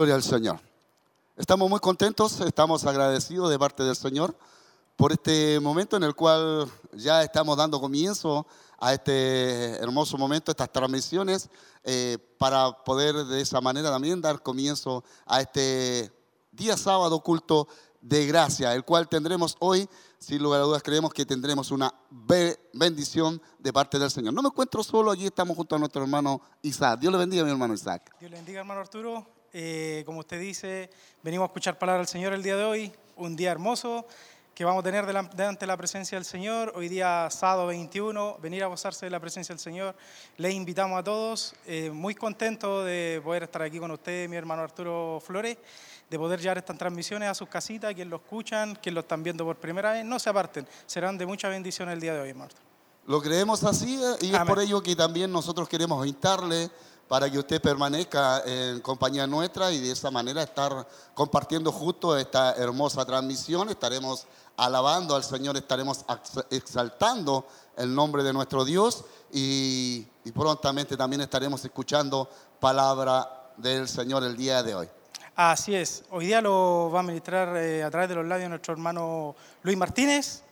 Gloria al Señor. Estamos muy contentos, estamos agradecidos de parte del Señor por este momento en el cual ya estamos dando comienzo a este hermoso momento, estas transmisiones, eh, para poder de esa manera también dar comienzo a este día sábado culto de gracia, el cual tendremos hoy, sin lugar a dudas creemos que tendremos una bendición de parte del Señor. No me encuentro solo, aquí estamos junto a nuestro hermano Isaac. Dios le bendiga, mi hermano Isaac. Dios le bendiga, hermano Arturo. Eh, como usted dice, venimos a escuchar palabra del Señor el día de hoy, un día hermoso que vamos a tener delante de la presencia del Señor. Hoy día sábado 21, venir a gozarse de la presencia del Señor. Les invitamos a todos, eh, muy contento de poder estar aquí con usted, mi hermano Arturo Flores, de poder llevar estas transmisiones a sus casitas, quien lo escuchan, quien lo están viendo por primera vez, no se aparten, serán de mucha bendición el día de hoy, hermano. Lo creemos así eh, y es por ello que también nosotros queremos invitarle para que usted permanezca en compañía nuestra y de esa manera estar compartiendo justo esta hermosa transmisión. Estaremos alabando al Señor, estaremos exaltando el nombre de nuestro Dios y, prontamente también estaremos escuchando palabra del Señor el día de hoy. Así es, hoy día lo va a ministrar eh, a través de los labios nuestro hermano Luis Martínez.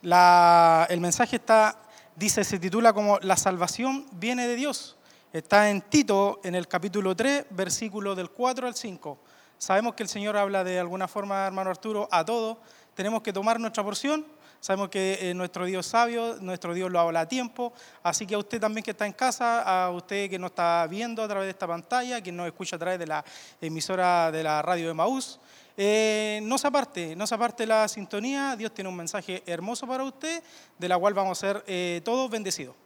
el mensaje está, dice, se titula como La salvación viene de Dios. Está en Tito, en el capítulo 3, versículo del 4 al 5. Sabemos que el Señor habla de alguna forma, hermano Arturo, a todos. Tenemos que tomar nuestra porción. Sabemos que eh, nuestro Dios sabio, nuestro Dios lo habla a tiempo. Así que a usted también que está en casa, a usted que nos está viendo a través de esta pantalla, quien nos escucha a través de la emisora de la radio de Maús, eh, no se aparte, no se aparte la sintonía. Dios tiene un mensaje hermoso para usted, de la cual vamos a ser eh, todos bendecidos.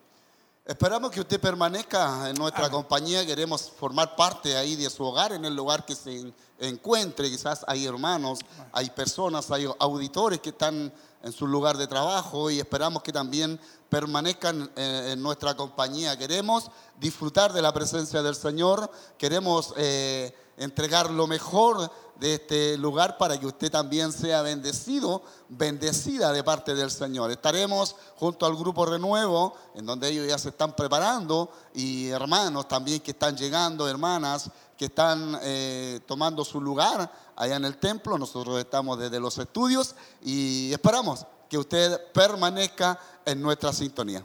Esperamos que usted permanezca en nuestra compañía. Queremos formar parte ahí de su hogar, en el lugar que se encuentre. Quizás hay hermanos, hay personas, hay auditores que están en su lugar de trabajo y esperamos que también permanezcan eh, en, nuestra compañía. Queremos disfrutar de la presencia del Señor. Queremos eh, entregar lo mejor de este lugar para que usted también sea bendecido, bendecida de parte del Señor. Estaremos junto al grupo Renuevo, en donde ellos ya se están preparando, y hermanos también que están llegando, hermanas que están eh, tomando su lugar allá en el templo. Nosotros estamos desde los estudios y esperamos que usted permanezca en nuestra sintonía.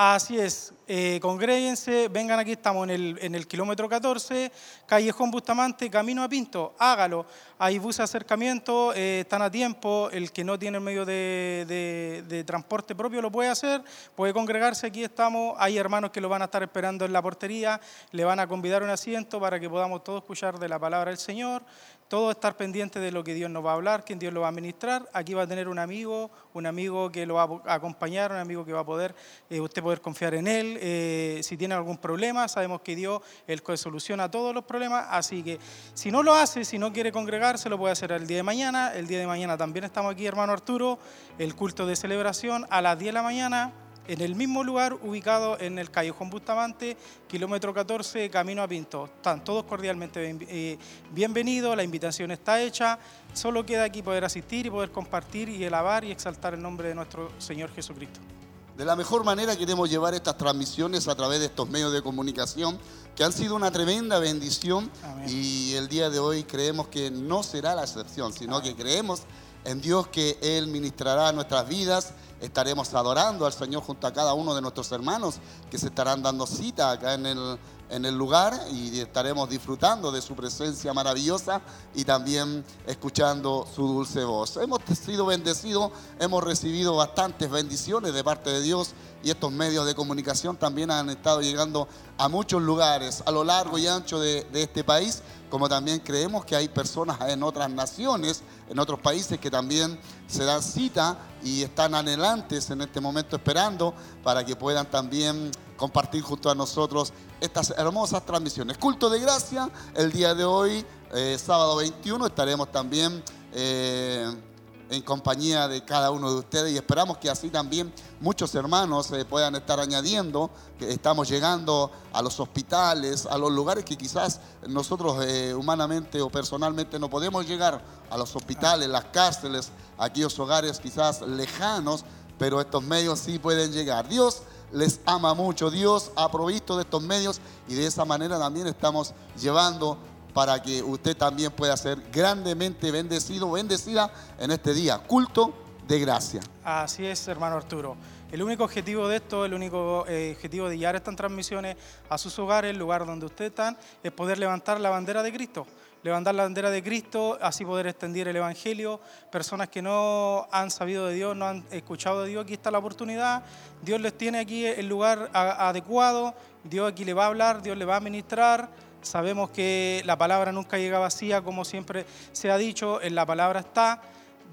Así es, eh, congréguense, vengan aquí, estamos en el, el kilómetro 14, Callejón Bustamante, camino a Pinto, hágalo. Hay buses de acercamiento, eh, están a tiempo, el que no tiene medio de, de, transporte propio lo puede hacer, puede congregarse, aquí estamos, hay hermanos que lo van a estar esperando en la portería, le van a convidar un asiento para que podamos todos escuchar de la palabra del Señor, todo estar pendiente de lo que Dios nos va a hablar, quién Dios lo va a ministrar. Aquí va a tener un amigo, un amigo que lo va a acompañar, un amigo que va a poder, eh, usted poder confiar en él. Eh, si tiene algún problema, sabemos que Dios Él soluciona todos los problemas. Así que si no lo hace, si no quiere congregarse, lo puede hacer el día de mañana. El día de mañana también estamos aquí, hermano Arturo, el culto de celebración a las 10 de la mañana en el mismo lugar ubicado en el Callejón Bustamante, kilómetro 14, camino a Pinto. Están todos cordialmente eh, bienvenidos, la invitación está hecha, solo queda aquí poder asistir y poder compartir y alabar y exaltar el nombre de nuestro Señor Jesucristo. De la mejor manera queremos llevar estas transmisiones a través de estos medios de comunicación que han sido una tremenda bendición y el día de hoy creemos que no será la excepción, sino que creemos en Dios que Él ministrará nuestras vidas. Estaremos adorando al Señor junto a cada uno de nuestros hermanos que se estarán dando cita acá en el, en el lugar y estaremos disfrutando de su presencia maravillosa y también escuchando su dulce voz. Hemos sido bendecidos, hemos recibido bastantes bendiciones de parte de Dios y estos medios de comunicación también han estado llegando a muchos lugares a lo largo y ancho de, de este país, como también creemos que hay personas en otras naciones, en otros países que también se dan cita y están anhelantes en este momento esperando para que puedan también compartir junto a nosotros estas hermosas transmisiones. Culto de gracia, el día de hoy, eh, sábado 21, estaremos también eh, en compañía de cada uno de ustedes y esperamos que así también muchos hermanos eh, puedan estar añadiendo, que estamos llegando a los hospitales, a los lugares que quizás nosotros humanamente o personalmente no podemos llegar, a los hospitales, las cárceles, aquellos hogares quizás lejanos, pero estos medios sí pueden llegar. Dios les ama mucho. Dios ha provisto de estos medios y de esa manera también estamos llevando para que usted también pueda ser grandemente bendecido, bendecida en este día, culto de gracia. Así es, hermano Arturo. El único objetivo de esto, el único eh, objetivo de llevar estas transmisiones a sus hogares, el lugar donde ustedes están, es poder levantar la bandera de Cristo. Levantar la bandera de Cristo, así poder extender el Evangelio. Personas que no han sabido de Dios, no han escuchado de Dios, aquí está la oportunidad. Dios les tiene aquí el lugar adecuado. Dios aquí le va a hablar, Dios le va a ministrar Sabemos que la palabra nunca llega vacía, como siempre se ha dicho, en la palabra está.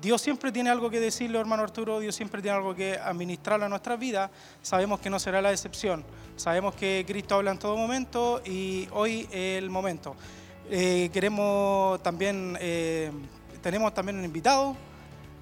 Dios siempre tiene algo que decirle, hermano Arturo, Dios siempre tiene algo que administrar a nuestras vidas. Sabemos que no será la excepción. Sabemos que Cristo habla en todo momento y hoy es el momento. Eh, queremos también, eh, tenemos también un invitado.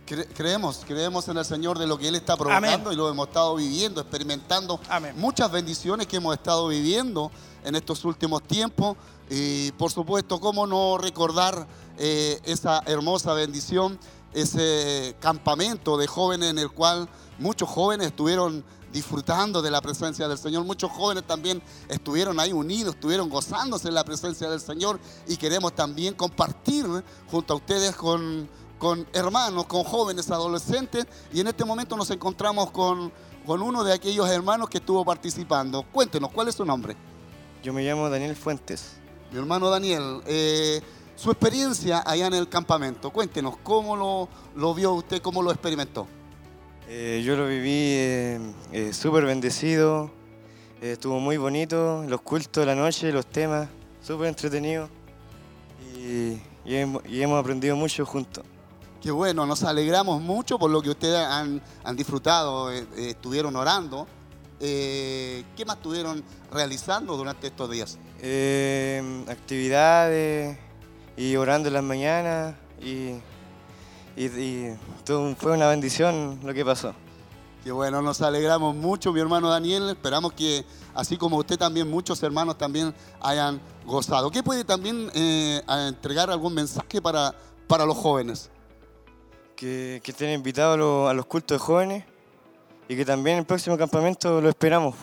creemos, creemos en el Señor de lo que Él está provocando y lo hemos estado viviendo, experimentando muchas bendiciones que hemos estado viviendo en estos últimos tiempos. Y por supuesto, ¿cómo no recordar eh, esa hermosa bendición, ese campamento de jóvenes en el cual muchos jóvenes estuvieron disfrutando de la presencia del Señor. Muchos jóvenes también estuvieron ahí unidos, estuvieron gozándose en la presencia del Señor y queremos también compartir junto a ustedes con, con hermanos, con jóvenes, adolescentes y en este momento nos encontramos con, con uno de aquellos hermanos que estuvo participando. Cuéntenos, ¿cuál es su nombre? Yo me llamo Daniel Fuentes. Mi hermano Daniel, eh, su experiencia allá en el campamento, cuéntenos, ¿cómo lo, lo vio usted, cómo lo experimentó? Eh, yo lo viví eh, súper bendecido, estuvo muy bonito, los cultos de la noche, los temas, súper entretenido y, hemos, aprendido mucho juntos. Qué bueno, nos alegramos mucho por lo que ustedes han, han disfrutado, estuvieron orando. Eh, ¿Qué más estuvieron realizando durante estos días? Eh, actividades y orando en las mañanas y, fue una bendición lo que pasó. Qué bueno, nos alegramos mucho, mi hermano Daniel. Esperamos que, así como usted también, muchos hermanos también hayan gozado. ¿Qué puede también eh, entregar algún mensaje para, para los jóvenes? Que, que estén invitados a los cultos de jóvenes y que también el próximo campamento lo esperamos.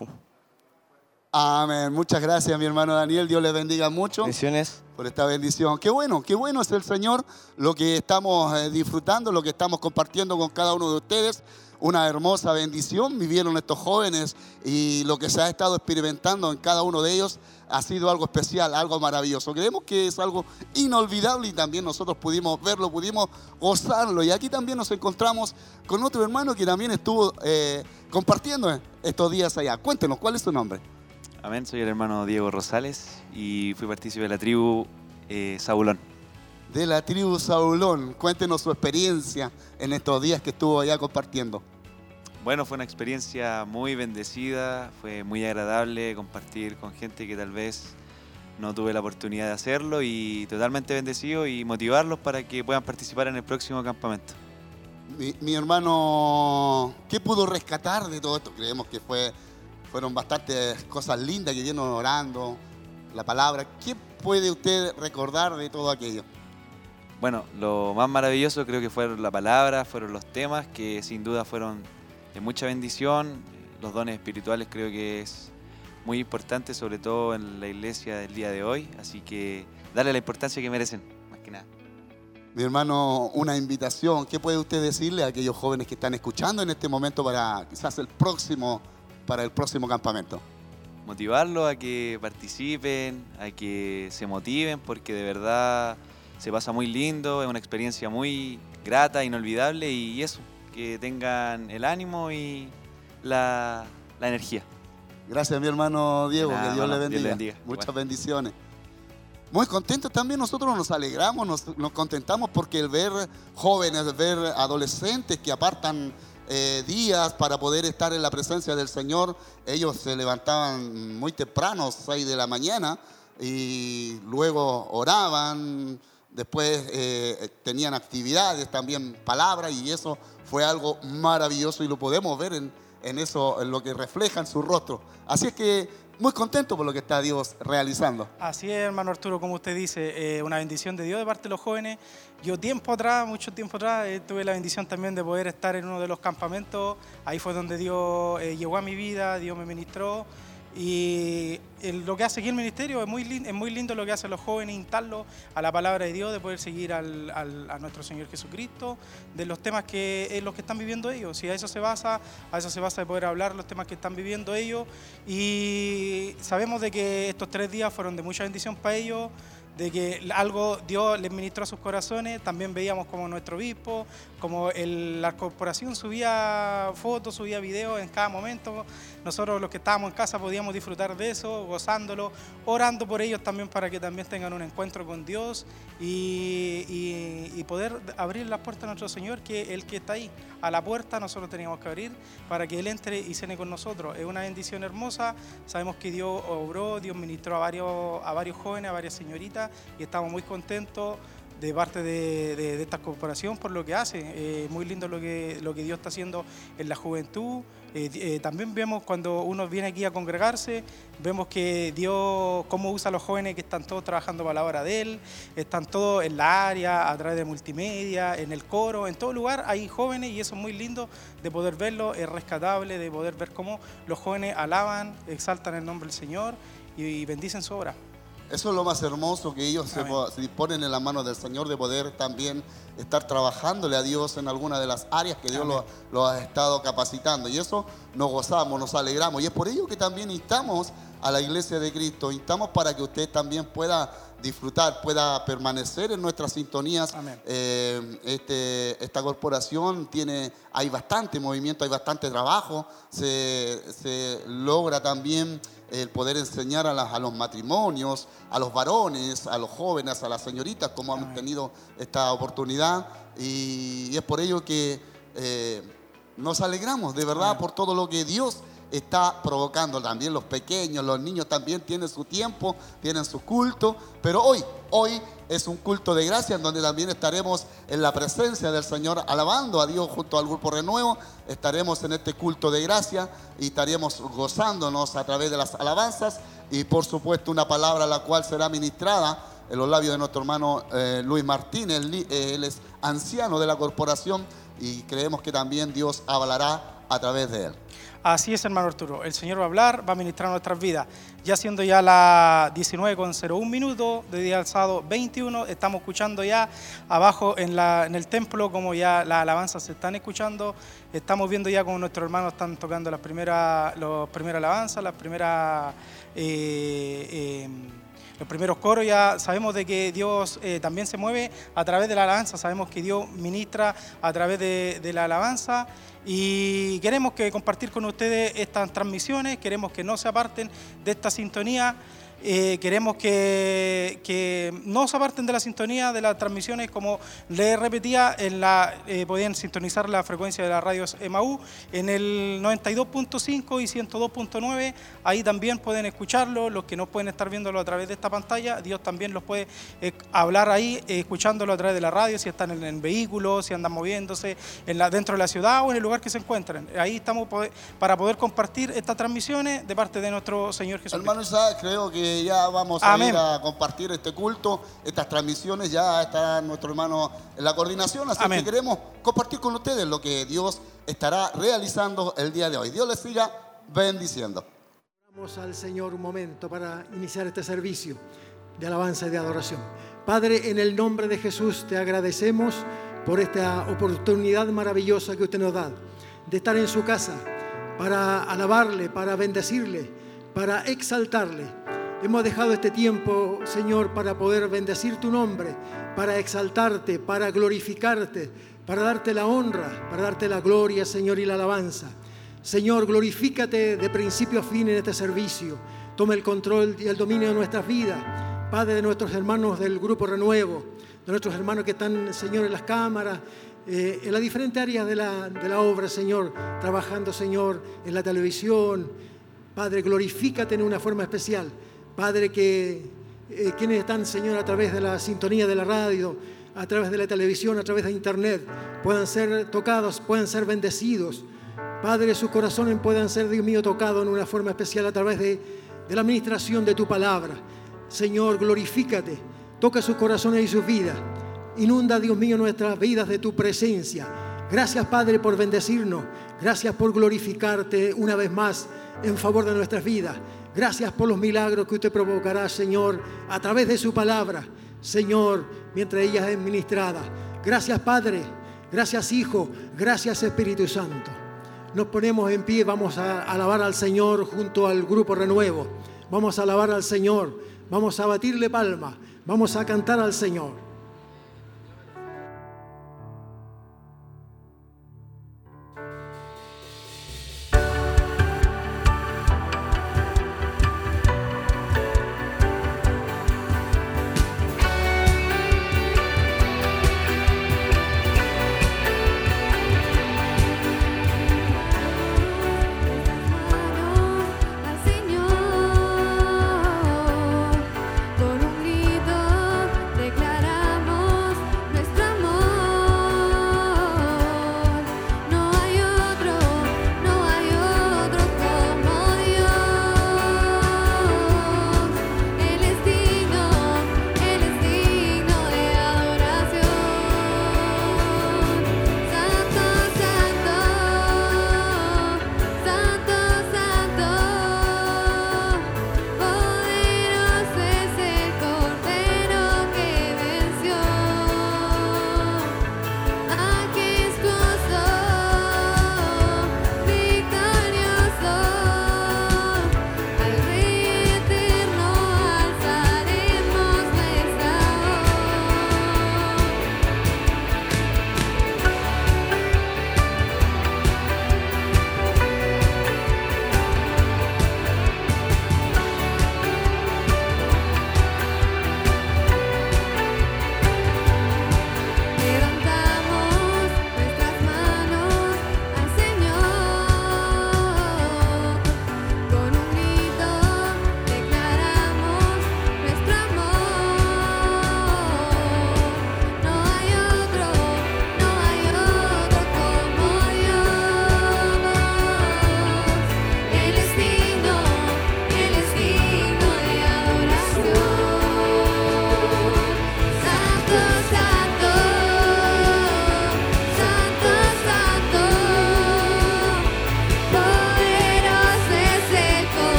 Amén. Muchas gracias, mi hermano Daniel. Dios les bendiga mucho. Bendiciones. Por esta bendición. Qué bueno, qué bueno es el Señor lo que estamos eh, disfrutando, lo que estamos compartiendo con cada uno de ustedes una hermosa bendición vivieron estos jóvenes y lo que se ha estado experimentando en cada uno de ellos ha sido algo especial, algo maravilloso. Creemos que es algo inolvidable y también nosotros pudimos verlo, pudimos gozarlo. Y aquí también nos encontramos con otro hermano que también estuvo eh, compartiendo estos días allá. Cuéntenos, ¿cuál es su nombre? Amén, soy el hermano Diego Rosales y fui partícipe de la tribu eh, Saulón de la tribu Saulón. Cuéntenos su experiencia en estos días que estuvo allá compartiendo. Bueno, fue una experiencia muy bendecida, fue muy agradable compartir con gente que tal vez no tuve la oportunidad de hacerlo y totalmente bendecido y motivarlos para que puedan participar en el próximo campamento. Mi, hermano, ¿qué pudo rescatar de todo esto? Creemos que fue, fueron bastantes cosas lindas que vieron orando, la palabra. ¿Qué puede usted recordar de todo aquello? Bueno, lo más maravilloso creo que fueron la palabra, fueron los temas que sin duda fueron de mucha bendición. Los dones espirituales creo que es muy importante, sobre todo en la iglesia del día de hoy. Así que darle la importancia que merecen, más que nada. Mi hermano, una invitación. ¿Qué puede usted decirle a aquellos jóvenes que están escuchando en este momento para quizás el próximo, para el próximo campamento? Motivarlos a que participen, a que se motiven, porque de verdad se pasa muy lindo, es una experiencia muy grata, inolvidable y eso, que tengan el ánimo y la, energía. Gracias mi hermano Diego, que Dios, le bendiga. Muchas bendiciones. Muy contentos también, nosotros nos alegramos, nos, nos, contentamos porque el ver jóvenes, ver adolescentes que apartan eh, días para poder estar en la presencia del Señor, ellos se levantaban muy temprano, 6 de la mañana, y luego oraban, después eh, tenían actividades, también palabras, y eso fue algo maravilloso y lo podemos ver en, eso, en lo que refleja en su rostro. Así es que muy contento por lo que está Dios realizando. Así es, hermano Arturo, como usted dice, eh, una bendición de Dios de parte de los jóvenes. Yo tiempo atrás, mucho tiempo atrás, eh, tuve la bendición también de poder estar en uno de los campamentos. Ahí fue donde Dios llegó a mi vida, Dios me ministró Y lo que hace aquí el ministerio es muy, es muy lindo lo que hacen los jóvenes, instarlos a la palabra de Dios, de poder seguir al, a nuestro Señor Jesucristo, de los temas que es los que están viviendo ellos. Y a eso se basa, a eso se basa de poder hablar los temas que están viviendo ellos. Y sabemos de que estos tres días fueron de mucha bendición para ellos de que algo Dios les ministró a sus corazones. También veíamos como nuestro obispo, como la corporación subía fotos, subía videos en cada momento. Nosotros los que estábamos en casa podíamos disfrutar de eso, gozándolo, orando por ellos también para que también tengan un encuentro con Dios y, poder abrir las puertas a nuestro Señor, que el que está ahí. A la puerta nosotros teníamos que abrir para que Él entre y cene con nosotros. Es una bendición hermosa. Sabemos que Dios obró, Dios ministró a varios, a varios jóvenes, a varias señoritas y estamos muy contentos de parte de, esta corporación por lo que hace. Eh, muy lindo lo que, Dios está haciendo en la juventud. Eh, eh, también vemos cuando uno viene aquí a congregarse, vemos que Dios, cómo usa a los jóvenes que están todos trabajando para la obra de Él, están todos en la área, a través de multimedia, en el coro, en todo lugar hay jóvenes y eso es muy lindo de poder verlo, es rescatable, de poder ver cómo los jóvenes alaban, exaltan el nombre del Señor y bendicen su obra. Eso es lo más hermoso, que ellos se, disponen en la mano del Señor de poder también estar trabajándole a Dios en alguna de las áreas que Dios lo, ha estado capacitando. Y eso nos gozamos, nos alegramos. Y es por ello que también instamos a la iglesia de Cristo, instamos para que usted también pueda disfrutar, pueda permanecer en nuestras sintonías. Eh, este, esta corporación tiene, hay bastante movimiento, hay bastante trabajo, se, se logra también el poder enseñar a, los matrimonios, a los varones, a los jóvenes, a las señoritas, como han tenido esta oportunidad. Y, es por ello que eh, nos alegramos de verdad por todo lo que Dios está provocando. También los pequeños, los niños también tienen su tiempo, tienen su culto. Pero hoy, hoy es un culto de gracia en donde también estaremos en la presencia del Señor alabando a Dios junto al grupo Renuevo. Estaremos en este culto de gracia y estaremos gozándonos a través de las alabanzas y por supuesto una palabra la cual será ministrada en los labios de nuestro hermano eh, Luis Martínez. Eh, él es anciano de la corporación y creemos que también Dios hablará a través de él. Así es, hermano Arturo. El Señor va a hablar, va a ministrar nuestras vidas. Ya siendo ya las 19.01 minutos de día alzado 21, estamos escuchando ya abajo en, la, en el templo como ya las alabanzas se están escuchando. Estamos viendo ya como nuestros hermanos están tocando las primeras, las primeras alabanzas, las primeras... Eh, eh, los primeros coros ya sabemos de que Dios eh, también se mueve a través de la alabanza, sabemos que Dios ministra a través de, de la alabanza. Y queremos que compartir con ustedes estas transmisiones, queremos que no se aparten de esta sintonía. Eh, queremos que, no se aparten de la sintonía de las transmisiones, como les repetía, en la, eh, podían sintonizar la frecuencia de las radios EMAU en el 92.5 y 102.9. Ahí también pueden escucharlo. Los que no pueden estar viéndolo a través de esta pantalla, Dios también los puede eh, hablar ahí, escuchándolo a través de la radio, si están en el vehículo, si andan moviéndose en la, dentro de la ciudad o en el lugar que se encuentren. Ahí estamos para poder compartir estas transmisiones de parte de nuestro Señor Jesús. Hermano creo que ya vamos a ir a compartir este culto, estas transmisiones, ya está nuestro hermano en la coordinación, así que queremos compartir con ustedes lo que Dios estará realizando el día de hoy. Dios les siga bendiciendo. Vamos al Señor un momento para iniciar este servicio de alabanza y de adoración. Padre, en el nombre de Jesús te agradecemos por esta oportunidad maravillosa que usted nos da de estar en su casa para alabarle, para bendecirle, para exaltarle. Hemos dejado este tiempo, Señor, para poder bendecir tu nombre, para exaltarte, para glorificarte, para darte la honra, para darte la gloria, Señor, y la alabanza. Señor, glorifícate de principio a fin en este servicio. Toma el control y el dominio de nuestras vidas. Padre de nuestros hermanos del Grupo Renuevo, de nuestros hermanos que están, Señor, en las cámaras, eh, en las diferentes áreas de la, de la obra, Señor, trabajando, Señor, en la televisión. Padre, glorifícate en una forma especial. Padre, que eh, quienes están, Señor, a través de la sintonía de la radio, a través de la televisión, a través de internet, puedan ser tocados, puedan ser bendecidos. Padre, sus corazones puedan ser, Dios mío, tocados en una forma especial a través de, de la administración de tu palabra. Señor, glorifícate, toca sus corazones y sus vidas. Inunda, Dios mío, nuestras vidas de tu presencia. Gracias, Padre, por bendecirnos. Gracias por glorificarte una vez más en favor de nuestras vidas. Gracias por los milagros que usted provocará, Señor, a través de su palabra, Señor, mientras ella es ministrada. Gracias, Padre. Gracias, Hijo. Gracias, Espíritu Santo. Nos ponemos en pie, vamos a alabar al Señor junto al grupo Renuevo. Vamos a alabar al Señor. Vamos a batirle palma. Vamos a cantar al Señor.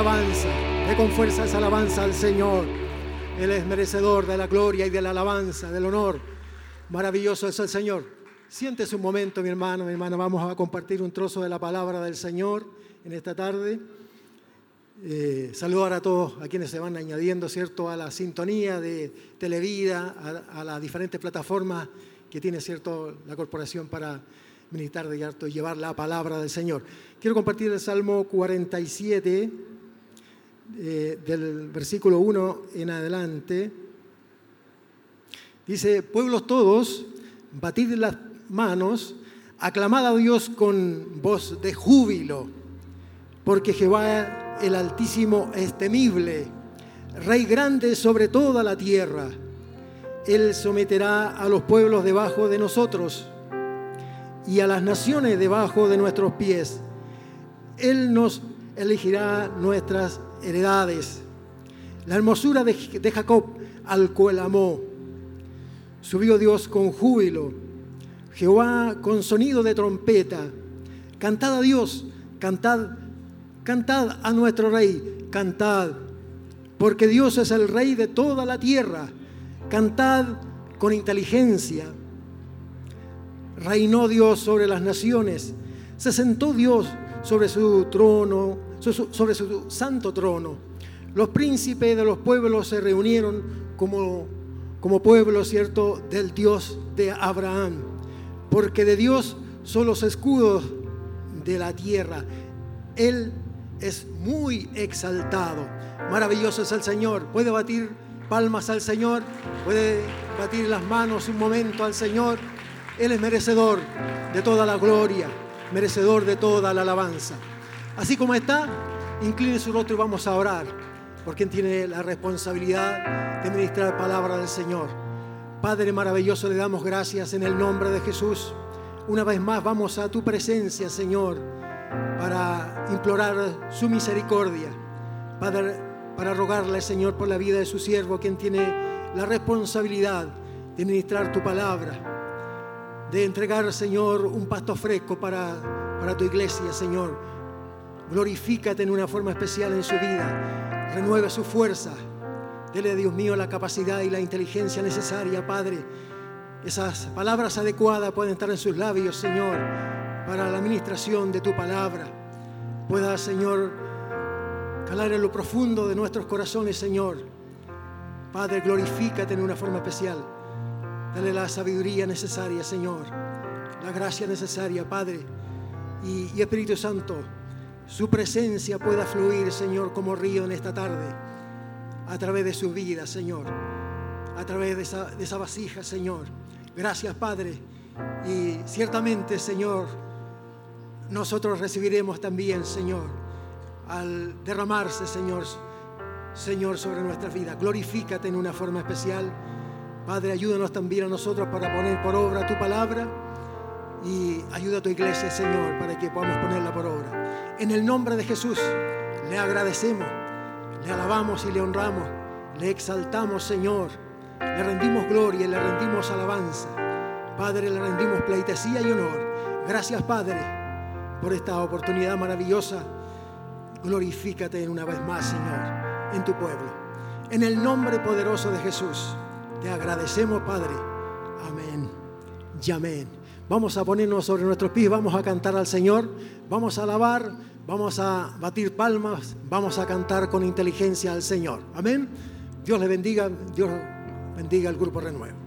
Alabanza, dé con fuerza esa alabanza al Señor. Él es merecedor de la gloria y de la alabanza, del honor. Maravilloso es el Señor. Siéntese un momento, mi hermano, mi hermana. Vamos a compartir un trozo de la palabra del Señor en esta tarde. Eh, saludar a todos, a quienes se van añadiendo, ¿cierto?, a la sintonía de Televida, a, las diferentes plataformas que tiene, ¿cierto?, la corporación para ministrar de harto y llevar la palabra del Señor. Quiero compartir el Salmo 47, eh, del versículo 1 en adelante. Dice, pueblos todos, batid las manos, aclamad a Dios con voz de júbilo, porque Jehová el Altísimo es temible, Rey grande sobre toda la tierra. Él someterá a los pueblos debajo de nosotros y a las naciones debajo de nuestros pies. Él nos elegirá nuestras heredades. La hermosura de, Jacob al cual amó. Subió Dios con júbilo. Jehová con sonido de trompeta. Cantad a Dios, cantad, cantad a nuestro rey, cantad, porque Dios es el rey de toda la tierra. Cantad con inteligencia. Reinó Dios sobre las naciones. Se sentó Dios sobre su trono, sobre su santo trono. Los príncipes de los pueblos se reunieron como, como pueblo, ¿cierto?, del Dios de Abraham. Porque de Dios son los escudos de la tierra. Él es muy exaltado. Maravilloso es el Señor. Puede batir palmas al Señor, puede batir las manos un momento al Señor. Él es merecedor de toda la gloria, merecedor de toda la alabanza. Así como está, incline su rostro y vamos a orar, porque quien tiene la responsabilidad de ministrar palabra del Señor. Padre maravilloso, le damos gracias en el nombre de Jesús. Una vez más vamos a tu presencia, Señor, para implorar su misericordia. Padre, para rogarle, Señor, por la vida de su siervo, quien tiene la responsabilidad de ministrar tu palabra, de entregar, Señor, un pasto fresco para, para tu iglesia, Señor. Glorifícate en una forma especial en su vida. Renueva su fuerza. Dele, Dios mío, la capacidad y la inteligencia necesaria, Padre. Esas palabras adecuadas pueden estar en sus labios, Señor, para la administración de tu palabra. Pueda, Señor, calar en lo profundo de nuestros corazones, Señor. Padre, glorifícate en una forma especial. Dale la sabiduría necesaria, Señor. La gracia necesaria, Padre. Y, y Espíritu Santo, su presencia pueda fluir, Señor, como río en esta tarde, a través de su vida, Señor, a través de esa, de esa vasija, Señor. Gracias, Padre. Y ciertamente, Señor, nosotros recibiremos también, Señor, al derramarse, Señor, Señor, sobre nuestra vida. Glorifícate en una forma especial. Padre, ayúdanos también a nosotros para poner por obra tu palabra y ayuda a tu iglesia, Señor, para que podamos ponerla por obra. En el nombre de Jesús, le agradecemos, le alabamos y le honramos, le exaltamos, Señor, le rendimos gloria y le rendimos alabanza. Padre, le rendimos pleitesía y honor. Gracias, Padre, por esta oportunidad maravillosa. Glorifícate una vez más, Señor, en tu pueblo. En el nombre poderoso de Jesús, te agradecemos, Padre. Amén y amén. Vamos a ponernos sobre nuestros pies, vamos a cantar al Señor, vamos a alabar, vamos a batir palmas, vamos a cantar con inteligencia al Señor. Amén. Dios le bendiga, Dios bendiga al grupo Renuevo.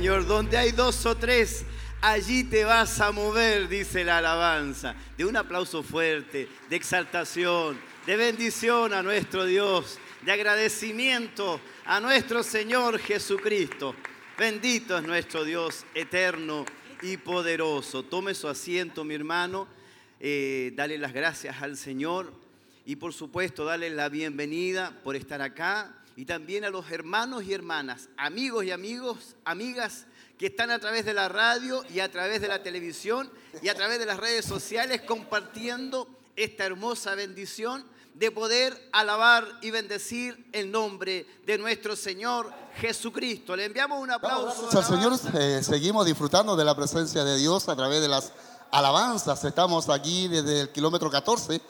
Señor. Donde hay dos o tres, allí te vas a mover, dice la alabanza. De un aplauso fuerte, de exaltación, de bendición a nuestro Dios, de agradecimiento a nuestro Señor Jesucristo. Bendito es nuestro Dios eterno y poderoso. Tome su asiento, mi hermano. Eh, dale las gracias al Señor y por supuesto dale la bienvenida por estar acá y también a los hermanos y hermanas, amigos y amigos, amigas que están a través de la radio y a través de la televisión y a través de las redes sociales compartiendo esta hermosa bendición de poder alabar y bendecir el nombre de nuestro Señor Jesucristo. Le enviamos un aplauso. Gracias Señor, eh, seguimos disfrutando de la presencia de Dios a través de las alabanzas. Estamos aquí desde el kilómetro 14,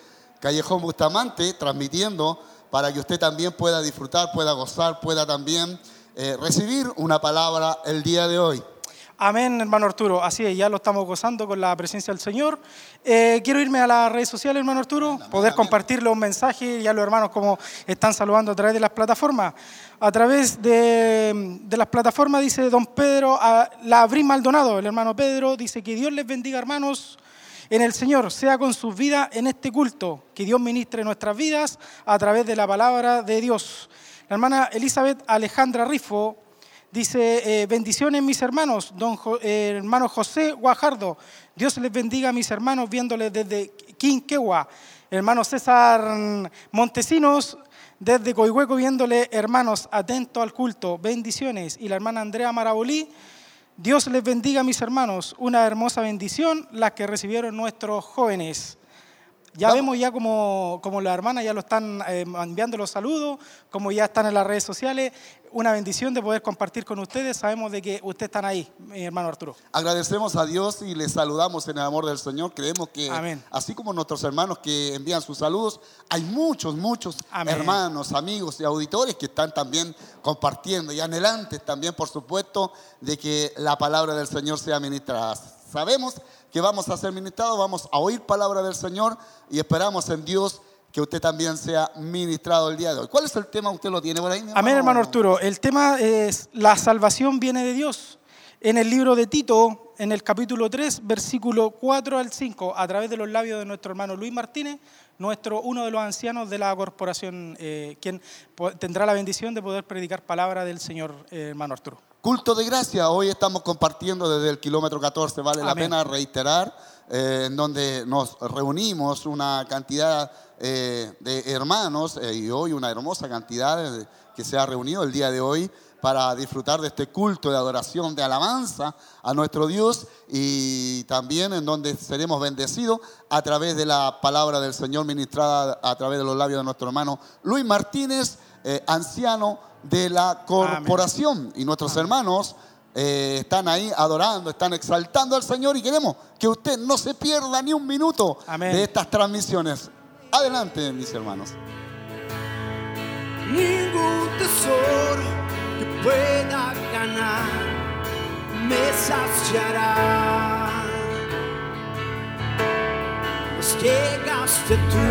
Callejón Bustamante, transmitiendo para que usted también pueda disfrutar, pueda gozar, pueda también eh, recibir una palabra el día de hoy. Amén, hermano Arturo. Así es, ya lo estamos gozando con la presencia del Señor. Eh, quiero irme a las redes sociales, hermano Arturo, poder compartirle un mensaje y a los hermanos como están saludando a través de las plataformas. A través de, de las plataformas dice don Pedro, a, la Abril Maldonado, el hermano Pedro, dice que Dios les bendiga, hermanos, en el Señor, sea con sus vidas en este culto, que Dios ministre nuestras vidas a través de la palabra de Dios. La hermana Elizabeth Alejandra Rifo dice, eh, bendiciones mis hermanos, don eh, hermano José Guajardo, Dios les bendiga a mis hermanos viéndoles desde Quinquegua, hermano César Montesinos, desde Coihueco viéndole hermanos atentos al culto, bendiciones, y la hermana Andrea Marabolí, Dios les bendiga, mis hermanos. Una hermosa bendición, la que recibieron nuestros jóvenes. Ya Vamos. vemos ya como, como las hermanas ya lo están eh, enviando los saludos, como ya están en las redes sociales. Una bendición de poder compartir con ustedes. Sabemos de que ustedes están ahí, mi hermano Arturo. Agradecemos a Dios y les saludamos en el amor del Señor. Creemos que, Amén. así como nuestros hermanos que envían sus saludos, hay muchos, muchos Amén. hermanos, amigos y auditores que están también compartiendo y anhelantes también, por supuesto, de que la palabra del Señor sea ministrada. Sabemos que vamos a ser ministrados, vamos a oír palabra del Señor y esperamos en Dios que usted también sea ministrado el día de hoy. ¿Cuál es el tema? ¿Usted lo tiene por ahí? mi Amén, hermano Arturo. El tema es la salvación viene de Dios. En el libro de Tito, en el capítulo 3, versículo 4 al 5, a través de los labios de nuestro hermano Luis Martínez, nuestro, uno de los ancianos de la corporación, eh, quien tendrá la bendición de poder predicar palabra del Señor, eh, hermano Arturo. Culto de gracia, hoy estamos compartiendo desde el kilómetro 14, vale la pena reiterar, eh, en donde nos reunimos una cantidad eh, de hermanos eh, y hoy una hermosa cantidad que se ha reunido el día de hoy para disfrutar de este culto de adoración, de alabanza a nuestro Dios y también en donde seremos bendecidos a través de la palabra del Señor ministrada a través de los labios de nuestro hermano Luis Martínez, eh, anciano de la corporación. Y nuestros hermanos eh, están ahí adorando, están exaltando al Señor y queremos que usted no se pierda ni un minuto Amén. de estas transmisiones. Adelante, mis hermanos. ningún tesoro que pueda ganar me saciará. Pues llegaste tú,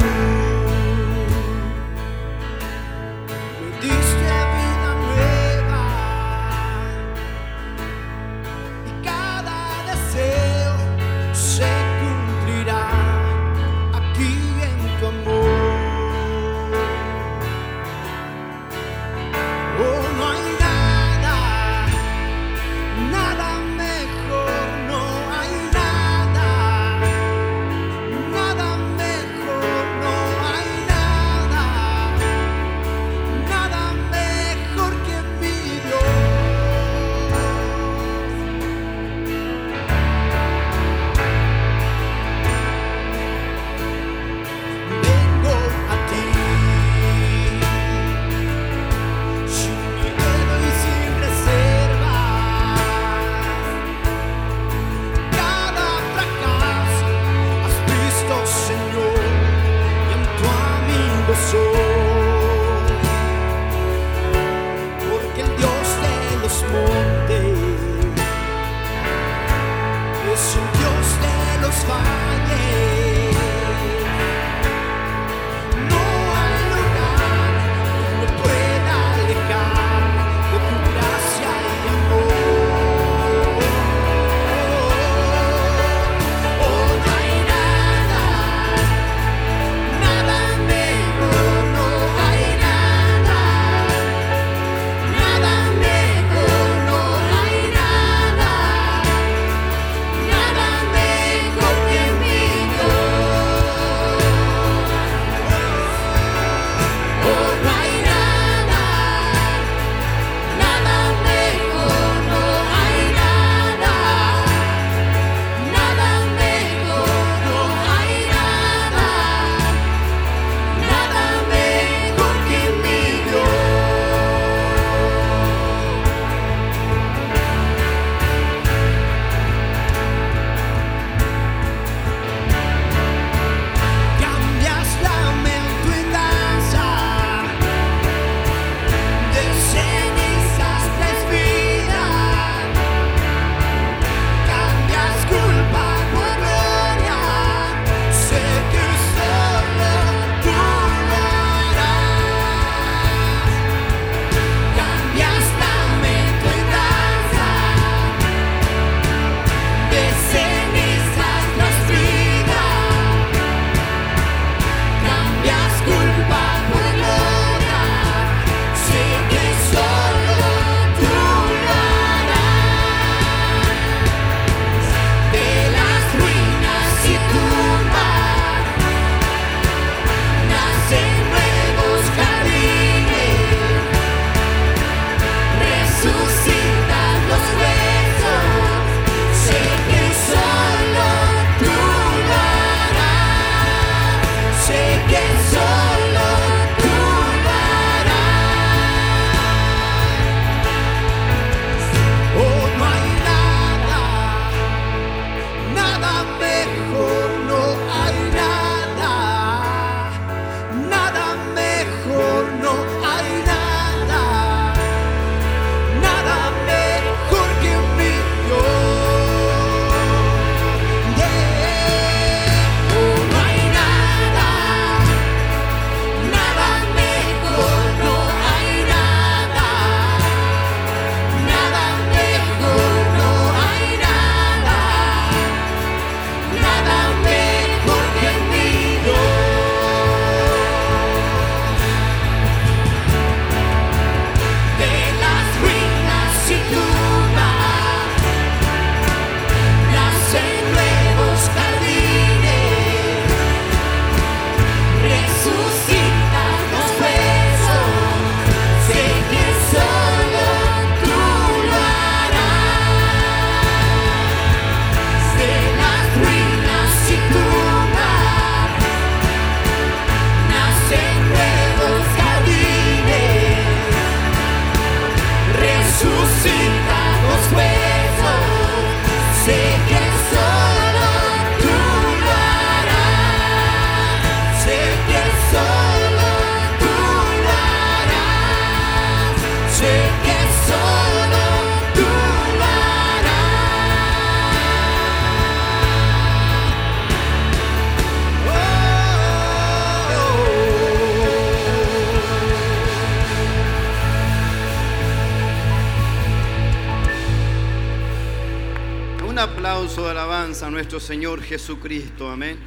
Señor Jesucristo. Amén.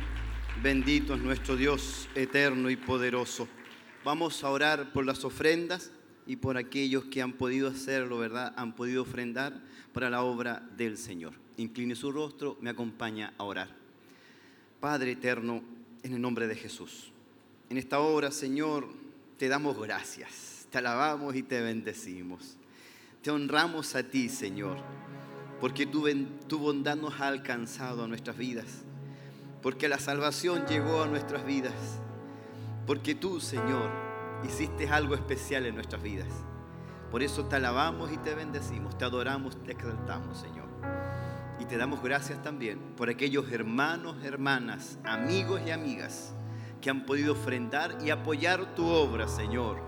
Bendito es nuestro Dios eterno y poderoso. Vamos a orar por las ofrendas y por aquellos que han podido hacerlo, ¿verdad? Han podido ofrendar para la obra del Señor. Incline su rostro, me acompaña a orar. Padre eterno, en el nombre de Jesús. En esta hora, Señor, te damos gracias, te alabamos y te bendecimos. Te honramos a ti, Señor, porque tu, tu bondad nos ha alcanzado a nuestras vidas, porque la salvación llegó a nuestras vidas, porque tú, Señor, hiciste algo especial en nuestras vidas. Por eso te alabamos y te bendecimos, te adoramos, te exaltamos, Señor. Y te damos gracias también por aquellos hermanos, hermanas, amigos y amigas que han podido ofrendar y apoyar tu obra, Señor.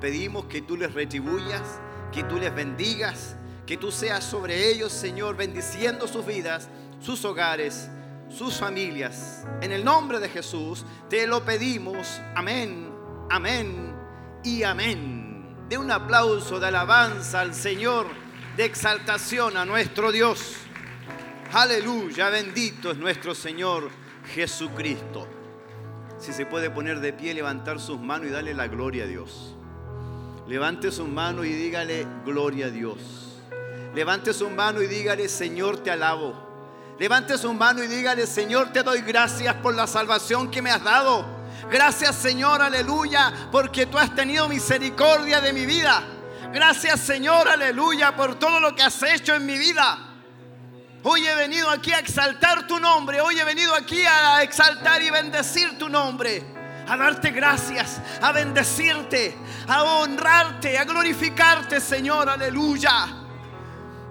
Pedimos que tú les retribuyas, que tú les bendigas, que tú seas sobre ellos, Señor, bendiciendo sus vidas, sus hogares, sus familias. En el nombre de Jesús te lo pedimos. Amén, amén y amén. De un aplauso de alabanza al Señor, de exaltación a nuestro Dios. Aleluya, bendito es nuestro Señor Jesucristo. Si se puede poner de pie, levantar sus manos y darle la gloria a Dios. Levante sus manos y dígale gloria a Dios. Levante sus manos y dígale Señor te alabo. Levante sus manos y dígale Señor te doy gracias por la salvación que me has dado. Gracias Señor, aleluya, porque tú has tenido misericordia de mi vida. Gracias Señor, aleluya, por todo lo que has hecho en mi vida. Hoy he venido aquí a exaltar tu nombre. Hoy he venido aquí a exaltar y bendecir tu nombre. A darte gracias, a bendecirte, a honrarte, a glorificarte, Señor. Aleluya.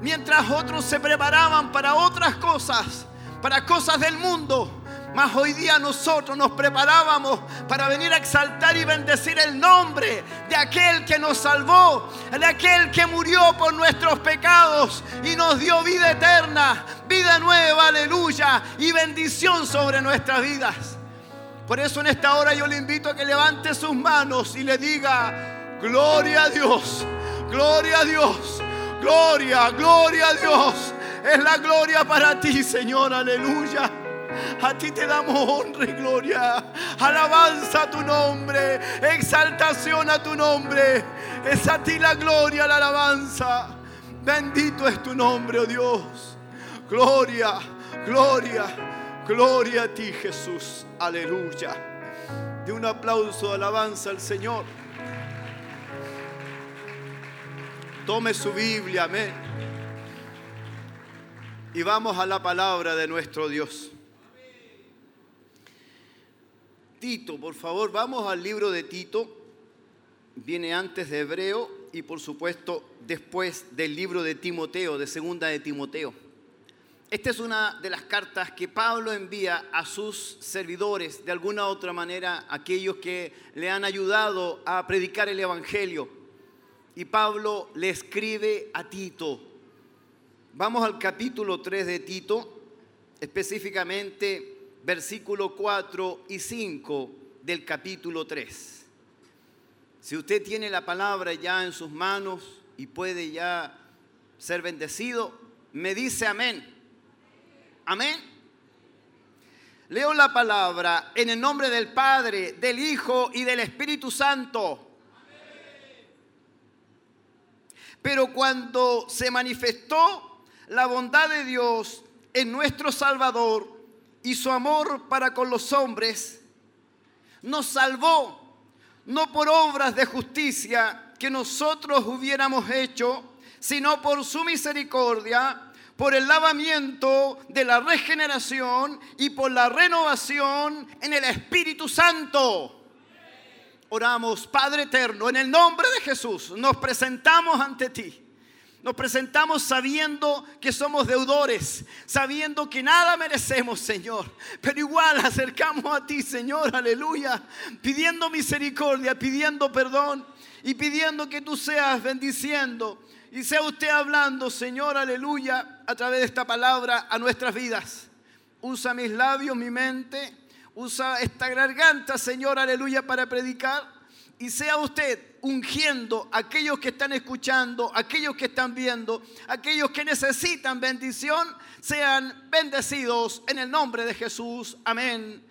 Mientras otros se preparaban para otras cosas, para cosas del mundo. Mas hoy día nosotros nos preparábamos para venir a exaltar y bendecir el nombre de aquel que nos salvó, de aquel que murió por nuestros pecados y nos dio vida eterna, vida nueva, aleluya, y bendición sobre nuestras vidas. Por eso en esta hora yo le invito a que levante sus manos y le diga, gloria a Dios, gloria a Dios, gloria, gloria a Dios. Es la gloria para ti, Señor, aleluya. A ti te damos honra y gloria. Alabanza a tu nombre. Exaltación a tu nombre. Es a ti la gloria, la alabanza. Bendito es tu nombre, oh Dios. Gloria, gloria, gloria a ti, Jesús. Aleluya. De un aplauso de alabanza al Señor. Tome su Biblia, amén. Y vamos a la palabra de nuestro Dios. Tito, por favor, vamos al libro de Tito. Viene antes de Hebreo y por supuesto después del libro de Timoteo, de segunda de Timoteo. Esta es una de las cartas que Pablo envía a sus servidores, de alguna u otra manera, aquellos que le han ayudado a predicar el Evangelio. Y Pablo le escribe a Tito. Vamos al capítulo 3 de Tito, específicamente versículo 4 y 5 del capítulo 3. Si usted tiene la palabra ya en sus manos y puede ya ser bendecido, me dice amén. Amén. Leo la palabra en el nombre del Padre, del Hijo y del Espíritu Santo. Pero cuando se manifestó la bondad de Dios en nuestro Salvador y su amor para con los hombres, nos salvó no por obras de justicia que nosotros hubiéramos hecho, sino por su misericordia, por el lavamiento de la regeneración y por la renovación en el Espíritu Santo. Oramos, Padre Eterno, en el nombre de Jesús, nos presentamos ante ti. Nos presentamos sabiendo que somos deudores, sabiendo que nada merecemos, Señor. Pero igual acercamos a ti, Señor, aleluya, pidiendo misericordia, pidiendo perdón y pidiendo que tú seas bendiciendo y sea usted hablando, Señor, aleluya, a través de esta palabra a nuestras vidas. Usa mis labios, mi mente, usa esta garganta, Señor, aleluya, para predicar. y sea usted ungiendo a aquellos que están escuchando, aquellos que están viendo, aquellos que necesitan bendición, sean bendecidos en el nombre de Jesús. Amén,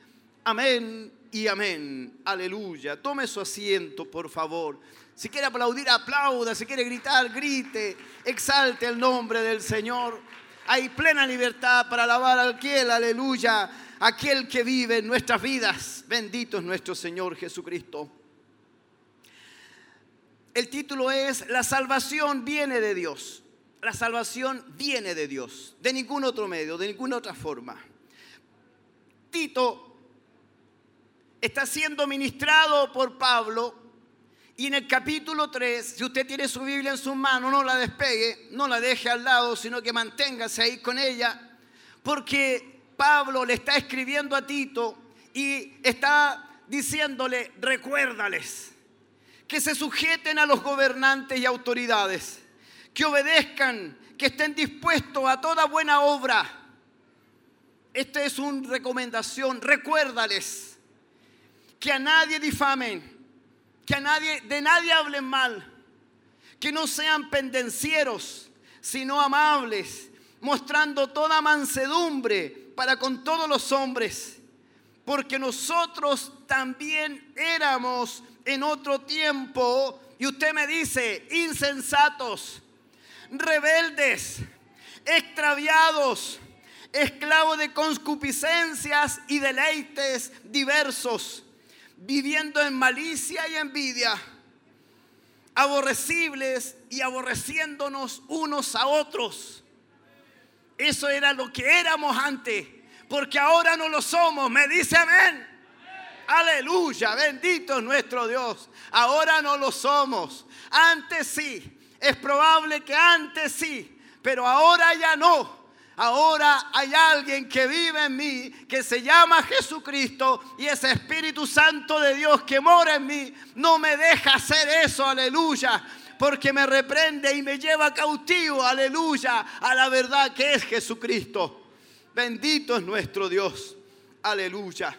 amén y amén. Aleluya. Tome su asiento, por favor. Si quiere aplaudir, aplauda. Si quiere gritar, grite. Exalte el nombre del Señor. Hay plena libertad para alabar al aquel, aleluya, aquel que vive en nuestras vidas. Bendito es nuestro Señor Jesucristo. El título es La salvación viene de Dios. La salvación viene de Dios, de ningún otro medio, de ninguna otra forma. Tito está siendo ministrado por Pablo y en el capítulo 3, si usted tiene su Biblia en sus manos, no la despegue, no la deje al lado, sino que manténgase ahí con ella, porque Pablo le está escribiendo a Tito y está diciéndole, recuérdales que se sujeten a los gobernantes y autoridades, que obedezcan, que estén dispuestos a toda buena obra. Esta es una recomendación, recuérdales que a nadie difamen, que a nadie, de nadie hablen mal, que no sean pendencieros, sino amables, mostrando toda mansedumbre para con todos los hombres, porque nosotros también éramos en otro tiempo, y usted me dice, insensatos, rebeldes, extraviados, esclavos de concupiscencias y deleites diversos, viviendo en malicia y envidia, aborrecibles y aborreciéndonos unos a otros. Eso era lo que éramos antes, porque ahora no lo somos. Me dice amén. Aleluya, bendito es nuestro Dios. Ahora no lo somos. Antes sí. Es probable que antes sí, pero ahora ya no. Ahora hay alguien que vive en mí, que se llama Jesucristo, y ese Espíritu Santo de Dios que mora en mí no me deja hacer eso, aleluya, porque me reprende y me lleva cautivo, aleluya, a la verdad que es Jesucristo. Bendito es nuestro Dios, aleluya.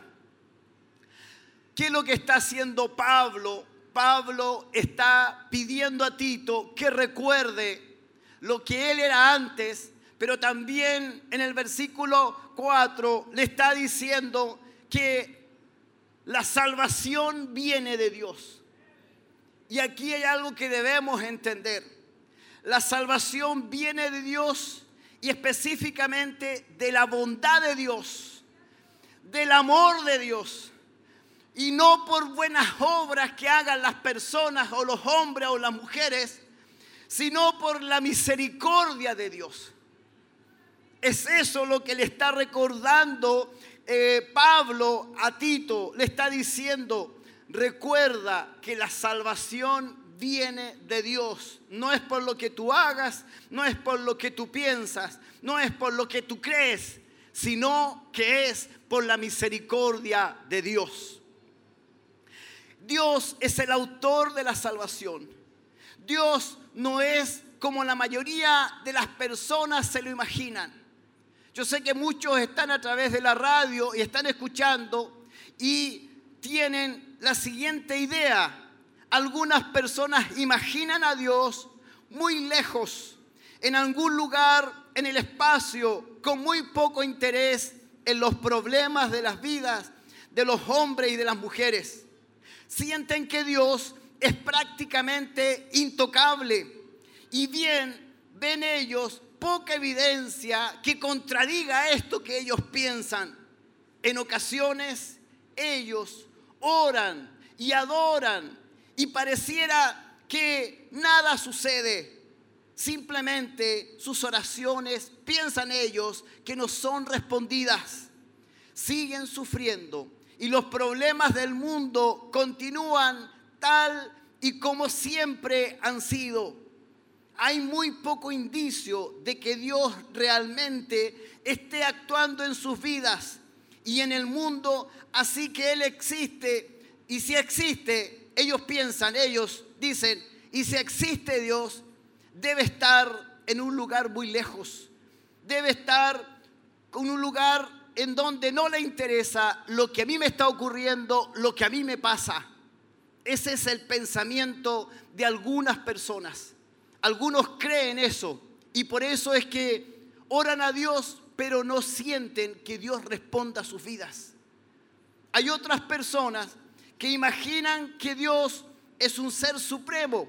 ¿Qué es lo que está haciendo Pablo? Pablo está pidiendo a Tito que recuerde lo que él era antes, pero también en el versículo 4 le está diciendo que la salvación viene de Dios. Y aquí hay algo que debemos entender. La salvación viene de Dios y específicamente de la bondad de Dios, del amor de Dios y no por buenas obras que hagan las personas o los hombres o las mujeres, sino por la misericordia de Dios. Es eso lo que le está recordando eh, Pablo a Tito. Le está diciendo, recuerda que la salvación viene de Dios. No es por lo que tú hagas, no es por lo que tú piensas, no es por lo que tú crees, sino que es por la misericordia de Dios. Dios es el autor de la salvación. Dios no es como la mayoría de las personas se lo imaginan. Yo sé que muchos están a través de la radio y están escuchando y tienen la siguiente idea. Algunas personas imaginan a Dios muy lejos, en algún lugar en el espacio, con muy poco interés en los problemas de las vidas de los hombres y de las mujeres sienten que Dios es prácticamente intocable. Y bien, ven ellos poca evidencia que contradiga esto que ellos piensan. En ocasiones ellos oran y adoran y pareciera que nada sucede. Simplemente sus oraciones, piensan ellos, que no son respondidas. Siguen sufriendo y los problemas del mundo continúan tal y como siempre han sido. Hay muy poco indicio de que Dios realmente esté actuando en sus vidas y en el mundo, así que Él existe. Y si existe, ellos piensan, ellos dicen, y si existe Dios, debe estar en un lugar muy lejos, debe estar en un lugar en donde no le interesa lo que a mí me está ocurriendo, lo que a mí me pasa. Ese es el pensamiento de algunas personas. Algunos creen eso y por eso es que oran a Dios, pero no sienten que Dios responda a sus vidas. Hay otras personas que imaginan que Dios es un ser supremo,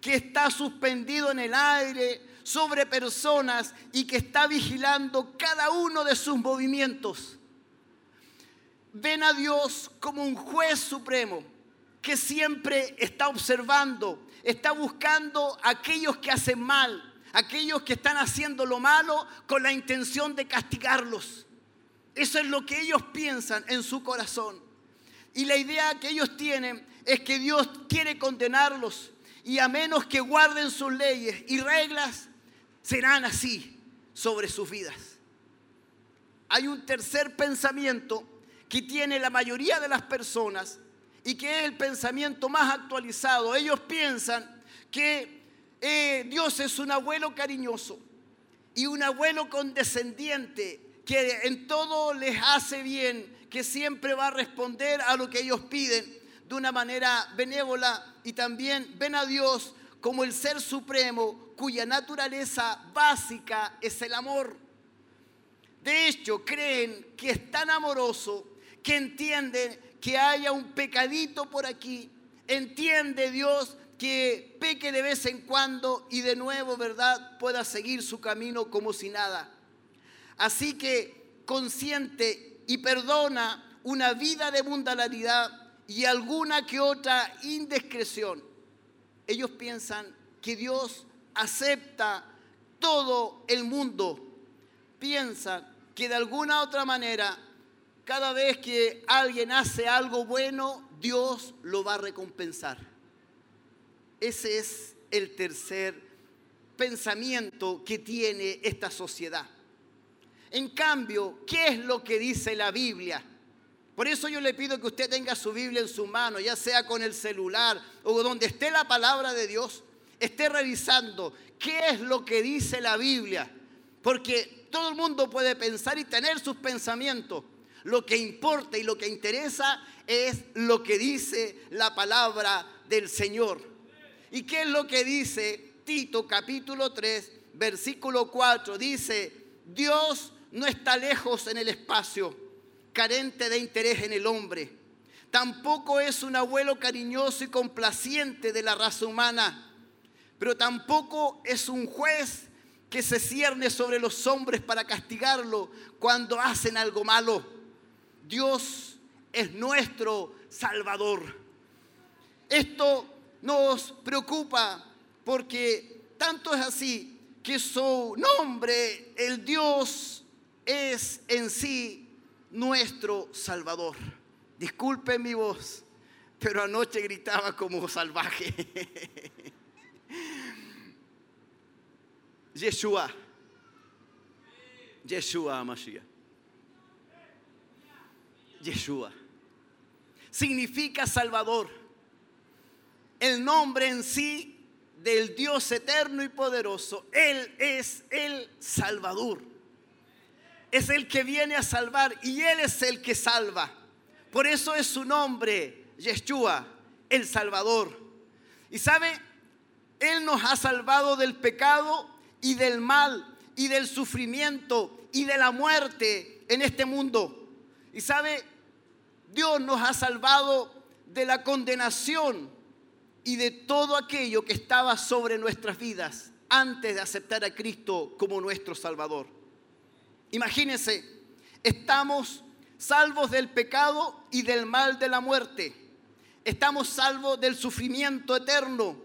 que está suspendido en el aire sobre personas y que está vigilando cada uno de sus movimientos. Ven a Dios como un juez supremo que siempre está observando, está buscando a aquellos que hacen mal, aquellos que están haciendo lo malo con la intención de castigarlos. Eso es lo que ellos piensan en su corazón. Y la idea que ellos tienen es que Dios quiere condenarlos y a menos que guarden sus leyes y reglas, serán así sobre sus vidas. Hay un tercer pensamiento que tiene la mayoría de las personas y que es el pensamiento más actualizado. Ellos piensan que eh, Dios es un abuelo cariñoso y un abuelo condescendiente que en todo les hace bien, que siempre va a responder a lo que ellos piden de una manera benévola y también ven a Dios como el ser supremo cuya naturaleza básica es el amor. De hecho, creen que es tan amoroso que entienden que haya un pecadito por aquí. Entiende Dios que peque de vez en cuando y de nuevo, ¿verdad?, pueda seguir su camino como si nada. Así que consciente y perdona una vida de mundanalidad y alguna que otra indiscreción. Ellos piensan que Dios acepta todo el mundo. Piensan que de alguna otra manera, cada vez que alguien hace algo bueno, Dios lo va a recompensar. Ese es el tercer pensamiento que tiene esta sociedad. En cambio, ¿qué es lo que dice la Biblia? Por eso yo le pido que usted tenga su Biblia en su mano, ya sea con el celular o donde esté la palabra de Dios, esté revisando qué es lo que dice la Biblia. Porque todo el mundo puede pensar y tener sus pensamientos. Lo que importa y lo que interesa es lo que dice la palabra del Señor. ¿Y qué es lo que dice Tito capítulo 3, versículo 4? Dice, Dios no está lejos en el espacio, carente de interés en el hombre. Tampoco es un abuelo cariñoso y complaciente de la raza humana, pero tampoco es un juez que se cierne sobre los hombres para castigarlo cuando hacen algo malo. Dios es nuestro Salvador. Esto nos preocupa porque tanto es así que su nombre, el Dios, es en sí nuestro Salvador. Disculpen mi voz, pero anoche gritaba como salvaje. Yeshua. Yeshua Mashiach. Yeshua. Significa Salvador. El nombre en sí del Dios eterno y poderoso. Él es el Salvador. Es el que viene a salvar y Él es el que salva. Por eso es su nombre, Yeshua, el Salvador. Y sabe, Él nos ha salvado del pecado y del mal y del sufrimiento y de la muerte en este mundo. Y sabe, Dios nos ha salvado de la condenación y de todo aquello que estaba sobre nuestras vidas antes de aceptar a Cristo como nuestro Salvador. Imagínense, estamos salvos del pecado y del mal de la muerte. Estamos salvos del sufrimiento eterno,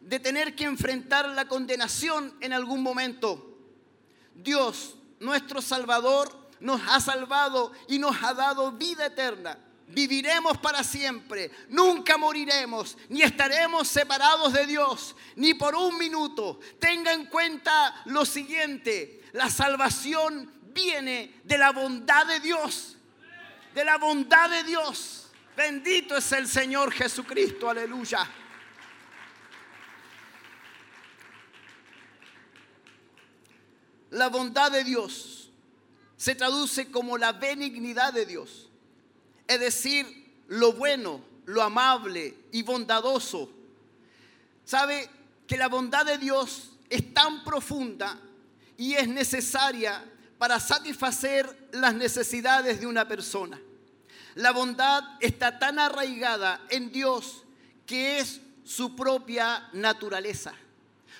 de tener que enfrentar la condenación en algún momento. Dios, nuestro Salvador, nos ha salvado y nos ha dado vida eterna. Viviremos para siempre, nunca moriremos, ni estaremos separados de Dios, ni por un minuto. Tenga en cuenta lo siguiente, la salvación viene de la bondad de Dios, de la bondad de Dios. Bendito es el Señor Jesucristo, aleluya. La bondad de Dios se traduce como la benignidad de Dios, es decir, lo bueno, lo amable y bondadoso. Sabe que la bondad de Dios es tan profunda y es necesaria para satisfacer las necesidades de una persona. La bondad está tan arraigada en Dios que es su propia naturaleza.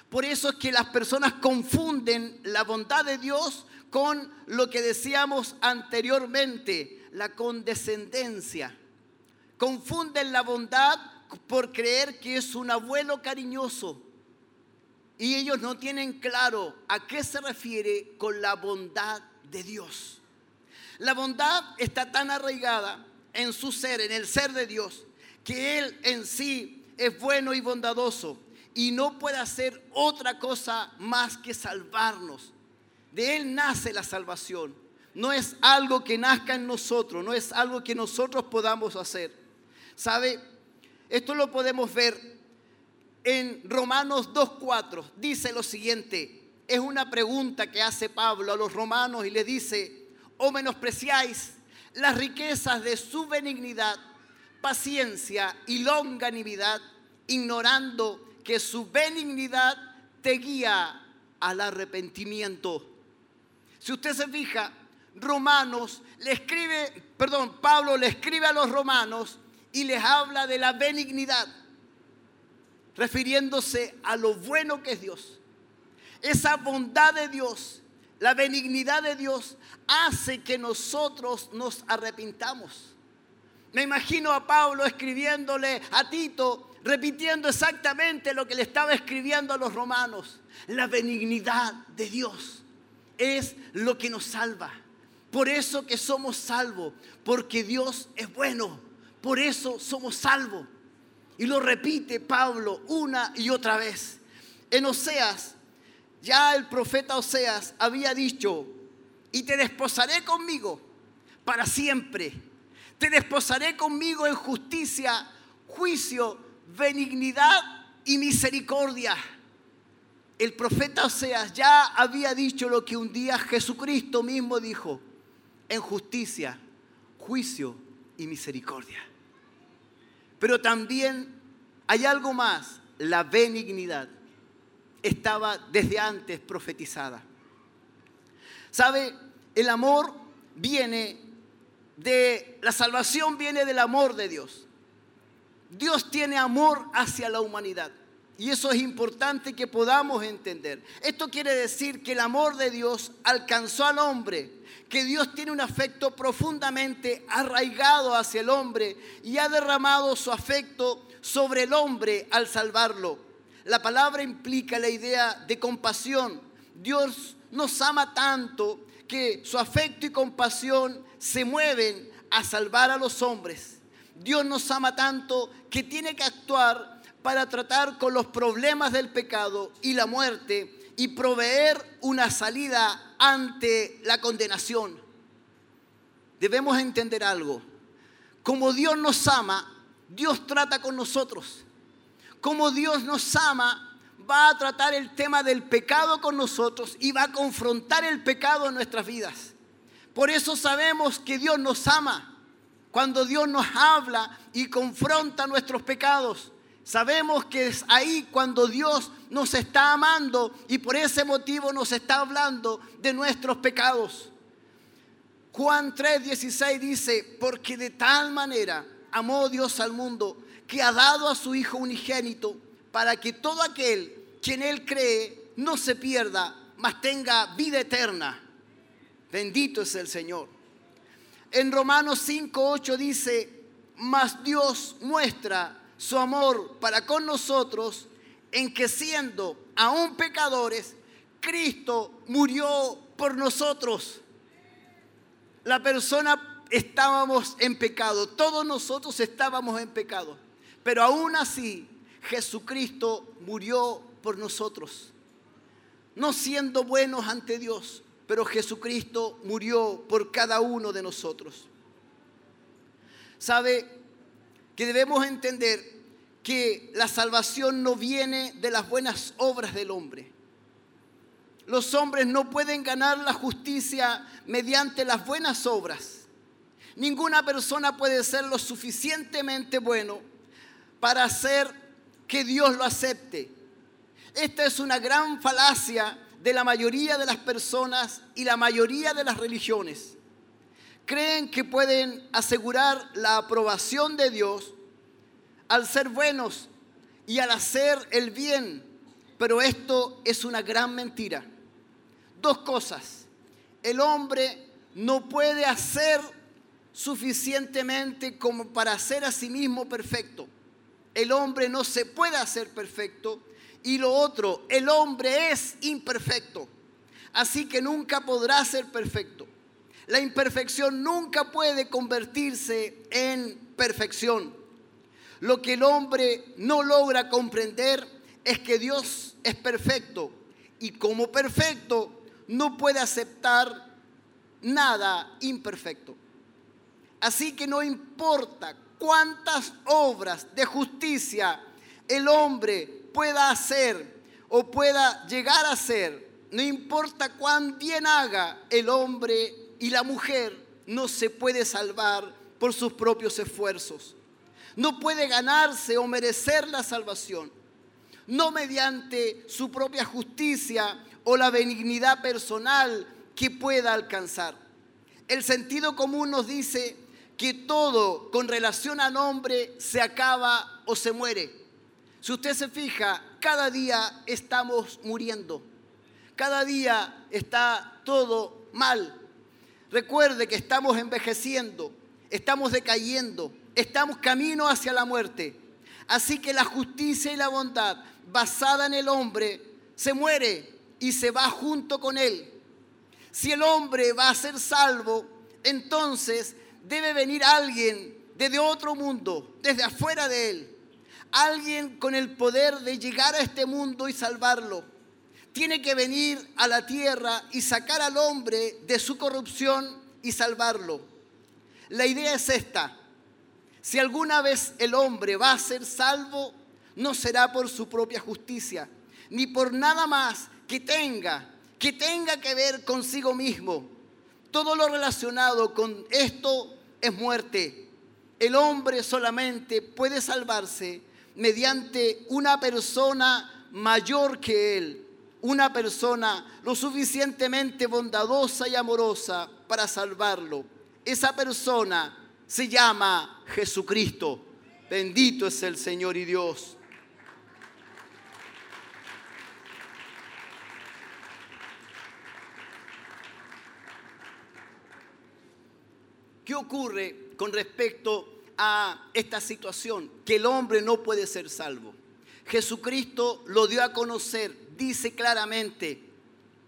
Por eso es que las personas confunden la bondad de Dios con lo que decíamos anteriormente, la condescendencia. Confunden la bondad por creer que es un abuelo cariñoso. Y ellos no tienen claro a qué se refiere con la bondad de Dios. La bondad está tan arraigada en su ser, en el ser de Dios, que Él en sí es bueno y bondadoso y no puede hacer otra cosa más que salvarnos. De Él nace la salvación. No es algo que nazca en nosotros, no es algo que nosotros podamos hacer. ¿Sabe? Esto lo podemos ver en Romanos 2.4. Dice lo siguiente, es una pregunta que hace Pablo a los romanos y le dice, o menospreciáis las riquezas de su benignidad, paciencia y longanimidad, ignorando que su benignidad te guía al arrepentimiento. Si usted se fija, Romanos le escribe, perdón, Pablo le escribe a los romanos y les habla de la benignidad, refiriéndose a lo bueno que es Dios. Esa bondad de Dios, la benignidad de Dios hace que nosotros nos arrepintamos. Me imagino a Pablo escribiéndole a Tito, repitiendo exactamente lo que le estaba escribiendo a los romanos. La benignidad de Dios es lo que nos salva. Por eso que somos salvos, porque Dios es bueno. Por eso somos salvos. Y lo repite Pablo una y otra vez. En Oseas, ya el profeta Oseas había dicho, y te desposaré conmigo para siempre. Te desposaré conmigo en justicia, juicio, benignidad y misericordia. El profeta Oseas ya había dicho lo que un día Jesucristo mismo dijo, en justicia, juicio y misericordia. Pero también hay algo más, la benignidad estaba desde antes profetizada. ¿Sabe? El amor viene de, la salvación viene del amor de Dios. Dios tiene amor hacia la humanidad. Y eso es importante que podamos entender. Esto quiere decir que el amor de Dios alcanzó al hombre, que Dios tiene un afecto profundamente arraigado hacia el hombre y ha derramado su afecto sobre el hombre al salvarlo. La palabra implica la idea de compasión. Dios nos ama tanto que su afecto y compasión se mueven a salvar a los hombres. Dios nos ama tanto que tiene que actuar para tratar con los problemas del pecado y la muerte y proveer una salida ante la condenación. Debemos entender algo. Como Dios nos ama, Dios trata con nosotros. Como Dios nos ama, va a tratar el tema del pecado con nosotros y va a confrontar el pecado en nuestras vidas. Por eso sabemos que Dios nos ama. Cuando Dios nos habla y confronta nuestros pecados, sabemos que es ahí cuando Dios nos está amando y por ese motivo nos está hablando de nuestros pecados. Juan 3:16 dice, porque de tal manera amó Dios al mundo que ha dado a su Hijo unigénito para que todo aquel quien Él cree no se pierda, mas tenga vida eterna. Bendito es el Señor. En Romanos 5:8 dice, mas Dios muestra su amor para con nosotros en que siendo aún pecadores, Cristo murió por nosotros. La persona estábamos en pecado, todos nosotros estábamos en pecado, pero aún así Jesucristo murió por nosotros. No siendo buenos ante Dios, pero Jesucristo murió por cada uno de nosotros. ¿Sabe que debemos entender que la salvación no viene de las buenas obras del hombre? Los hombres no pueden ganar la justicia mediante las buenas obras. Ninguna persona puede ser lo suficientemente bueno para hacer que Dios lo acepte. Esta es una gran falacia de la mayoría de las personas y la mayoría de las religiones. Creen que pueden asegurar la aprobación de Dios al ser buenos y al hacer el bien, pero esto es una gran mentira. Dos cosas. El hombre no puede hacer suficientemente como para ser a sí mismo perfecto. El hombre no se puede hacer perfecto. Y lo otro, el hombre es imperfecto. Así que nunca podrá ser perfecto. La imperfección nunca puede convertirse en perfección. Lo que el hombre no logra comprender es que Dios es perfecto y como perfecto no puede aceptar nada imperfecto. Así que no importa cuántas obras de justicia el hombre pueda hacer o pueda llegar a hacer, no importa cuán bien haga el hombre y la mujer, no se puede salvar por sus propios esfuerzos. No puede ganarse o merecer la salvación, no mediante su propia justicia o la benignidad personal que pueda alcanzar. El sentido común nos dice que todo con relación al hombre se acaba o se muere. Si usted se fija, cada día estamos muriendo. Cada día está todo mal. Recuerde que estamos envejeciendo, estamos decayendo, estamos camino hacia la muerte. Así que la justicia y la bondad basada en el hombre se muere y se va junto con él. Si el hombre va a ser salvo, entonces debe venir alguien desde otro mundo, desde afuera de él. Alguien con el poder de llegar a este mundo y salvarlo. Tiene que venir a la tierra y sacar al hombre de su corrupción y salvarlo. La idea es esta. Si alguna vez el hombre va a ser salvo, no será por su propia justicia, ni por nada más que tenga, que tenga que ver consigo mismo. Todo lo relacionado con esto es muerte. El hombre solamente puede salvarse mediante una persona mayor que él, una persona lo suficientemente bondadosa y amorosa para salvarlo. Esa persona se llama Jesucristo. Bendito es el Señor y Dios. ¿Qué ocurre con respecto a esta situación? Que el hombre no puede ser salvo. Jesucristo lo dio a conocer, dice claramente,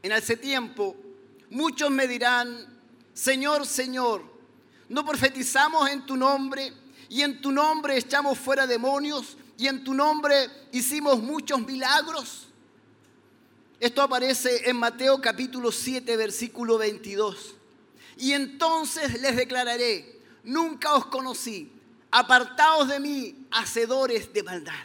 en ese tiempo, muchos me dirán, Señor, Señor, ¿no profetizamos en tu nombre y en tu nombre echamos fuera demonios y en tu nombre hicimos muchos milagros? Esto aparece en Mateo capítulo 7, versículo 22. Y entonces les declararé, nunca os conocí, apartaos de mí, hacedores de maldad.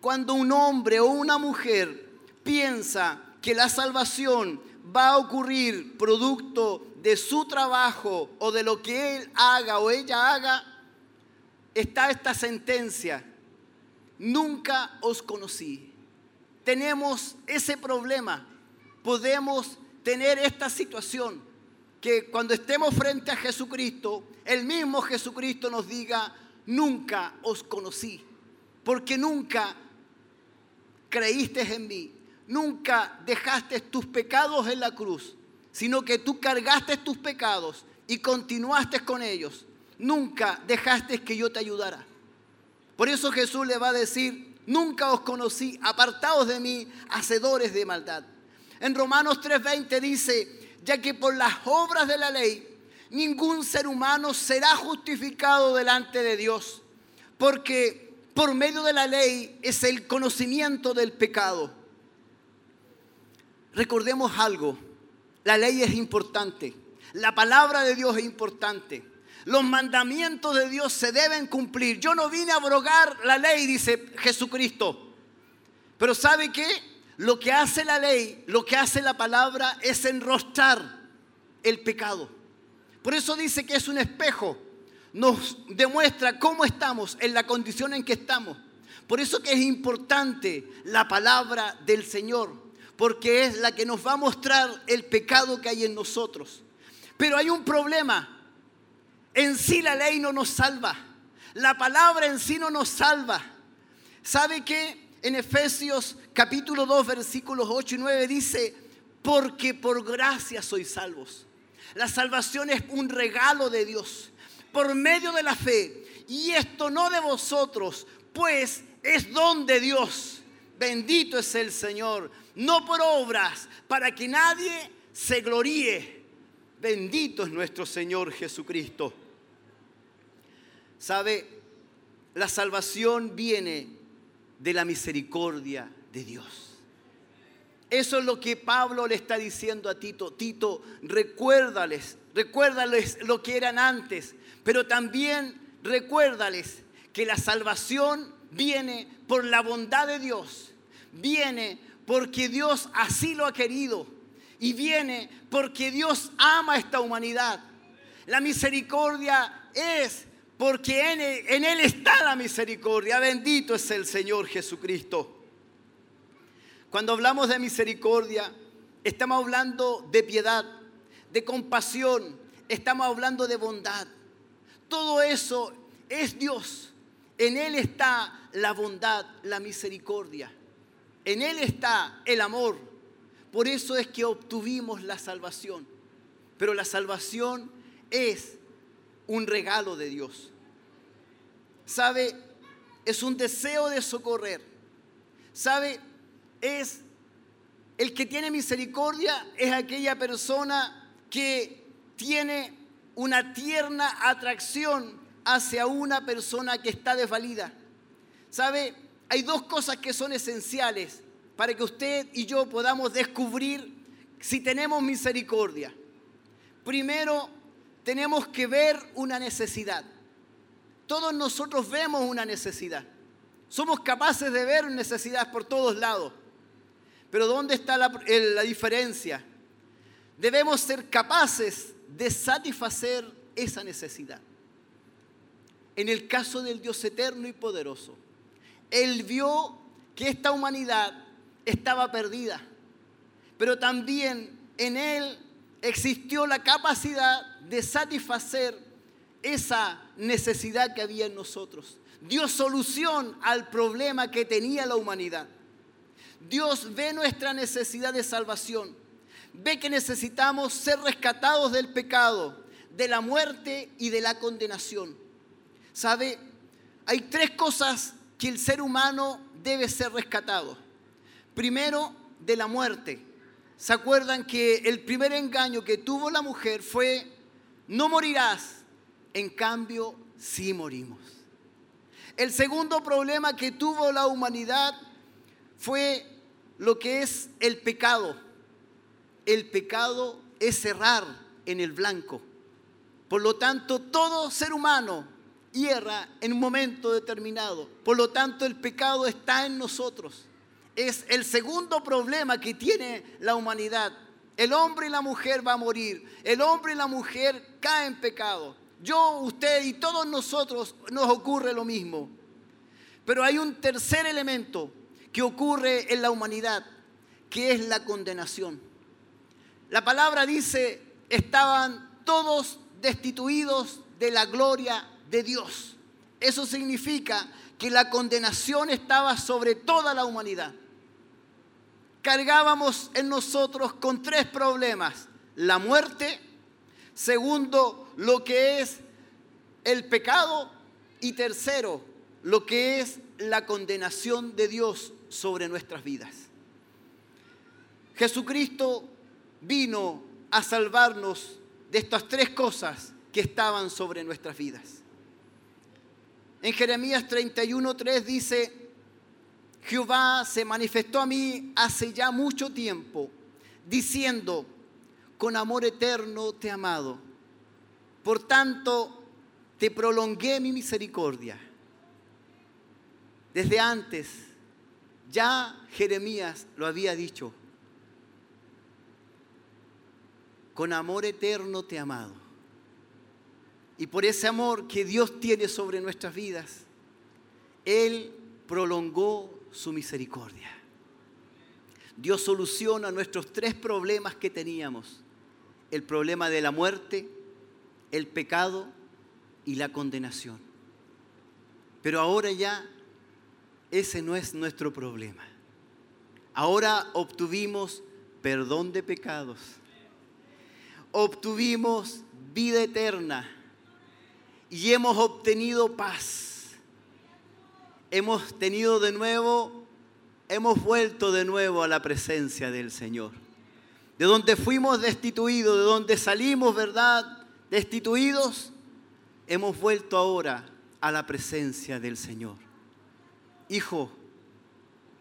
Cuando un hombre o una mujer piensa que la salvación va a ocurrir producto de su trabajo o de lo que él haga o ella haga, está esta sentencia, nunca os conocí. Tenemos ese problema, podemos tener esta situación que cuando estemos frente a Jesucristo, el mismo Jesucristo nos diga, nunca os conocí, porque nunca creíste en mí, nunca dejaste tus pecados en la cruz, sino que tú cargaste tus pecados y continuaste con ellos. Nunca dejaste que yo te ayudara. Por eso Jesús le va a decir, nunca os conocí, apartados de mí, hacedores de maldad. En Romanos 3:20 dice, ya que por las obras de la ley ningún ser humano será justificado delante de Dios, porque por medio de la ley es el conocimiento del pecado. Recordemos algo, la ley es importante, la palabra de Dios es importante, los mandamientos de Dios se deben cumplir. Yo no vine a abrogar la ley, dice Jesucristo, pero ¿sabe qué? Lo que hace la ley, lo que hace la palabra es enrostrar el pecado. Por eso dice que es un espejo. Nos demuestra cómo estamos, en la condición en que estamos. Por eso que es importante la palabra del Señor, porque es la que nos va a mostrar el pecado que hay en nosotros. Pero hay un problema. En sí la ley no nos salva. La palabra en sí no nos salva. ¿Sabe qué? En Efesios capítulo 2 versículos 8 y 9 dice, porque por gracia sois salvos. La salvación es un regalo de Dios por medio de la fe. Y esto no de vosotros, pues es don de Dios. Bendito es el Señor. No por obras, para que nadie se gloríe. Bendito es nuestro Señor Jesucristo. ¿Sabe? La salvación viene de la misericordia de Dios. Eso es lo que Pablo le está diciendo a Tito. Tito, recuérdales, recuérdales lo que eran antes, pero también recuérdales que la salvación viene por la bondad de Dios, viene porque Dios así lo ha querido y viene porque Dios ama a esta humanidad. La misericordia es porque en él, en él está la misericordia. Bendito es el Señor Jesucristo. Cuando hablamos de misericordia, estamos hablando de piedad, de compasión, estamos hablando de bondad. Todo eso es Dios. En Él está la bondad, la misericordia. En Él está el amor. Por eso es que obtuvimos la salvación. Pero la salvación es un regalo de Dios. ¿Sabe? Es un deseo de socorrer. ¿Sabe? Es el que tiene misericordia, es aquella persona que tiene una tierna atracción hacia una persona que está desvalida. ¿Sabe? Hay dos cosas que son esenciales para que usted y yo podamos descubrir si tenemos misericordia. Primero, tenemos que ver una necesidad. Todos nosotros vemos una necesidad. Somos capaces de ver necesidades por todos lados. Pero ¿dónde está la, la diferencia? Debemos ser capaces de satisfacer esa necesidad. En el caso del Dios eterno y poderoso, Él vio que esta humanidad estaba perdida, pero también en Él existió la capacidad de satisfacer esa necesidad que había en nosotros. Dio solución al problema que tenía la humanidad. Dios ve nuestra necesidad de salvación. Ve que necesitamos ser rescatados del pecado, de la muerte y de la condenación. ¿Sabe? Hay tres cosas que el ser humano debe ser rescatado. Primero, de la muerte. ¿Se acuerdan que el primer engaño que tuvo la mujer fue, no morirás, en cambio, sí morimos. El segundo problema que tuvo la humanidad fue lo que es el pecado. El pecado es cerrar en el blanco. Por lo tanto, todo ser humano hierra en un momento determinado. Por lo tanto, el pecado está en nosotros. Es el segundo problema que tiene la humanidad. El hombre y la mujer va a morir. El hombre y la mujer caen en pecado. Yo, usted y todos nosotros nos ocurre lo mismo. Pero hay un tercer elemento que ocurre en la humanidad, que es la condenación. La palabra dice, estaban todos destituidos de la gloria de Dios. Eso significa que la condenación estaba sobre toda la humanidad. Cargábamos en nosotros con tres problemas. La muerte, segundo, lo que es el pecado y tercero, lo que es la condenación de Dios sobre nuestras vidas. Jesucristo vino a salvarnos de estas tres cosas que estaban sobre nuestras vidas. En Jeremías 31:3 dice, Jehová se manifestó a mí hace ya mucho tiempo, diciendo, con amor eterno te he amado. Por tanto, te prolongué mi misericordia. Desde antes, ya Jeremías lo había dicho. Con amor eterno te he amado. Y por ese amor que Dios tiene sobre nuestras vidas, Él prolongó su misericordia. Dios soluciona nuestros tres problemas que teníamos. El problema de la muerte, el pecado y la condenación. Pero ahora ya ese no es nuestro problema. Ahora obtuvimos perdón de pecados. Obtuvimos vida eterna. Y hemos obtenido paz. Hemos tenido de nuevo, hemos vuelto de nuevo a la presencia del Señor. De donde fuimos destituidos, de donde salimos, ¿verdad? Destituidos, hemos vuelto ahora a la presencia del Señor. Hijo,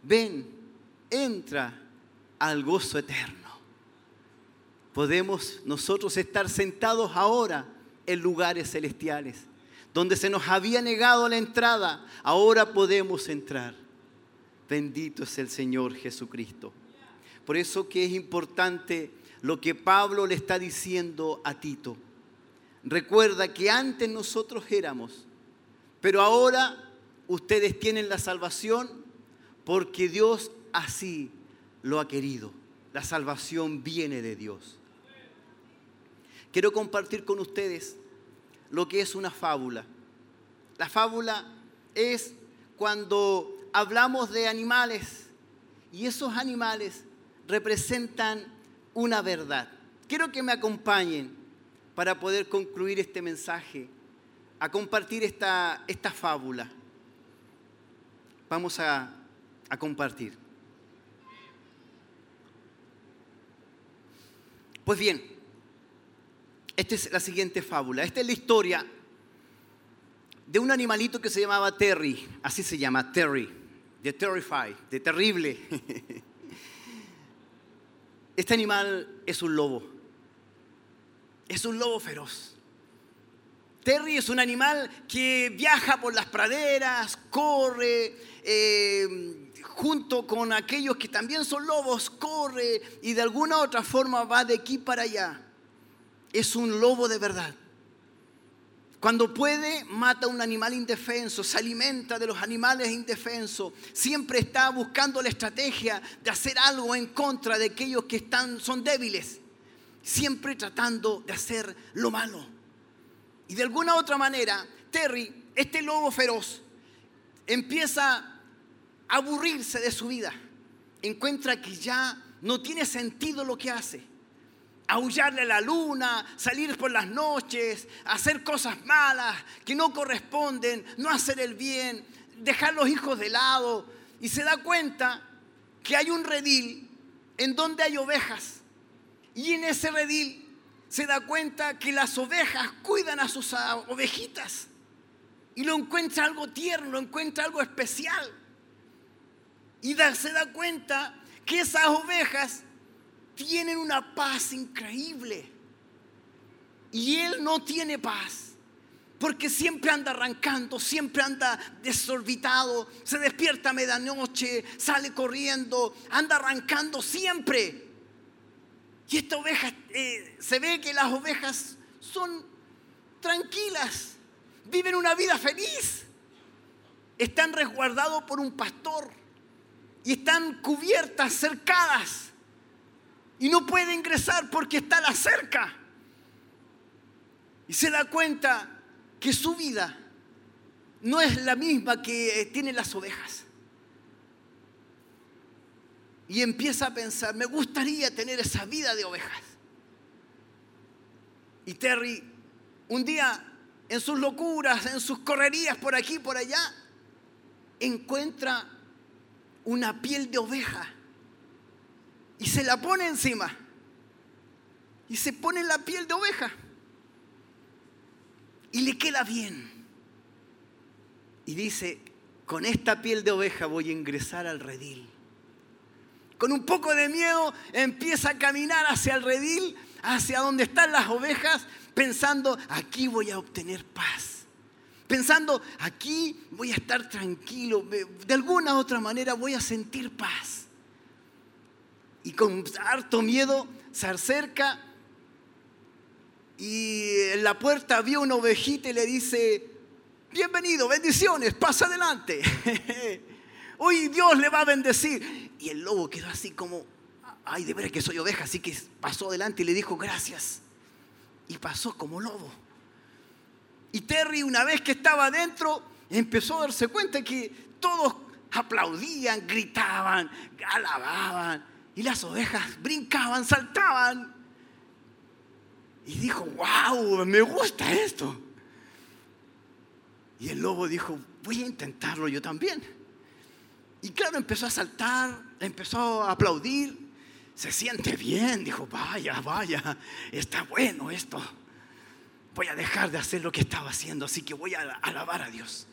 ven, entra al gozo eterno. Podemos nosotros estar sentados ahora en lugares celestiales, donde se nos había negado la entrada, ahora podemos entrar. Bendito es el Señor Jesucristo. Por eso que es importante lo que Pablo le está diciendo a Tito. Recuerda que antes nosotros éramos, pero ahora ustedes tienen la salvación porque Dios así lo ha querido. La salvación viene de Dios. Quiero compartir con ustedes lo que es una fábula. La fábula es cuando hablamos de animales y esos animales representan una verdad. Quiero que me acompañen para poder concluir este mensaje, a compartir esta, esta fábula. Vamos a, a compartir. Pues bien, esta es la siguiente fábula. Esta es la historia de un animalito que se llamaba Terry. Así se llama, Terry. De Terrify, de terrible. Este animal es un lobo. Es un lobo feroz. Terry es un animal que viaja por las praderas, corre, eh, junto con aquellos que también son lobos, corre y de alguna u otra forma va de aquí para allá. Es un lobo de verdad. Cuando puede, mata a un animal indefenso, se alimenta de los animales indefensos, siempre está buscando la estrategia de hacer algo en contra de aquellos que están, son débiles, siempre tratando de hacer lo malo. Y de alguna otra manera, Terry, este lobo feroz, empieza a aburrirse de su vida, encuentra que ya no tiene sentido lo que hace aullarle a la luna, salir por las noches, hacer cosas malas que no corresponden, no hacer el bien, dejar los hijos de lado. Y se da cuenta que hay un redil en donde hay ovejas. Y en ese redil se da cuenta que las ovejas cuidan a sus ovejitas. Y lo encuentra algo tierno, lo encuentra algo especial. Y se da cuenta que esas ovejas tienen una paz increíble. Y él no tiene paz. Porque siempre anda arrancando, siempre anda desorbitado, se despierta a medianoche, sale corriendo, anda arrancando siempre. Y esta oveja, eh, se ve que las ovejas son tranquilas, viven una vida feliz, están resguardados por un pastor y están cubiertas, cercadas y no puede ingresar porque está la cerca. Y se da cuenta que su vida no es la misma que tienen las ovejas. Y empieza a pensar, me gustaría tener esa vida de ovejas. Y Terry, un día, en sus locuras, en sus correrías por aquí y por allá, encuentra una piel de oveja y se la pone encima. Y se pone la piel de oveja. Y le queda bien. Y dice, con esta piel de oveja voy a ingresar al redil. Con un poco de miedo empieza a caminar hacia el redil, hacia donde están las ovejas, pensando, aquí voy a obtener paz. Pensando, aquí voy a estar tranquilo, de alguna u otra manera voy a sentir paz y con harto miedo se acerca y en la puerta había una ovejita y le dice, bienvenido, bendiciones, pasa adelante. Hoy Dios le va a bendecir. Y el lobo quedó así como, ay, de veras que soy oveja, así que pasó adelante y le dijo gracias. Y pasó como lobo. Y Terry, una vez que estaba adentro, empezó a darse cuenta que todos aplaudían, gritaban, alababan. Y las ovejas brincaban, saltaban. Y dijo, wow, me gusta esto. Y el lobo dijo, voy a intentarlo yo también. Y claro, empezó a saltar, empezó a aplaudir. Se siente bien, dijo, vaya, vaya, está bueno esto. Voy a dejar de hacer lo que estaba haciendo, así que voy a alabar a Dios.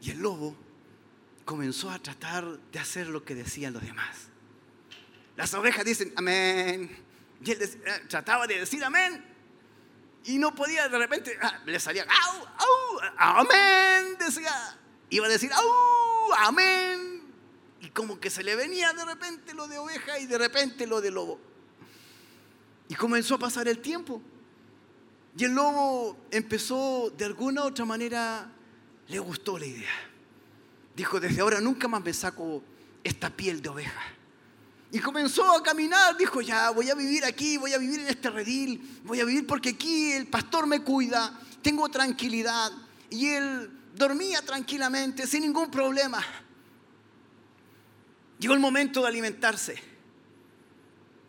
Y el lobo comenzó a tratar de hacer lo que decían los demás. Las ovejas dicen, amén. Y él eh, trataba de decir amén. Y no podía, de repente, ah, le salía, au, au, amén. Decía, iba a decir, au, amén. Y como que se le venía de repente lo de oveja y de repente lo de lobo. Y comenzó a pasar el tiempo. Y el lobo empezó, de alguna u otra manera, le gustó la idea. Dijo, desde ahora nunca más me saco esta piel de oveja. Y comenzó a caminar, dijo, ya voy a vivir aquí, voy a vivir en este redil, voy a vivir porque aquí el pastor me cuida, tengo tranquilidad. Y él dormía tranquilamente, sin ningún problema. Llegó el momento de alimentarse,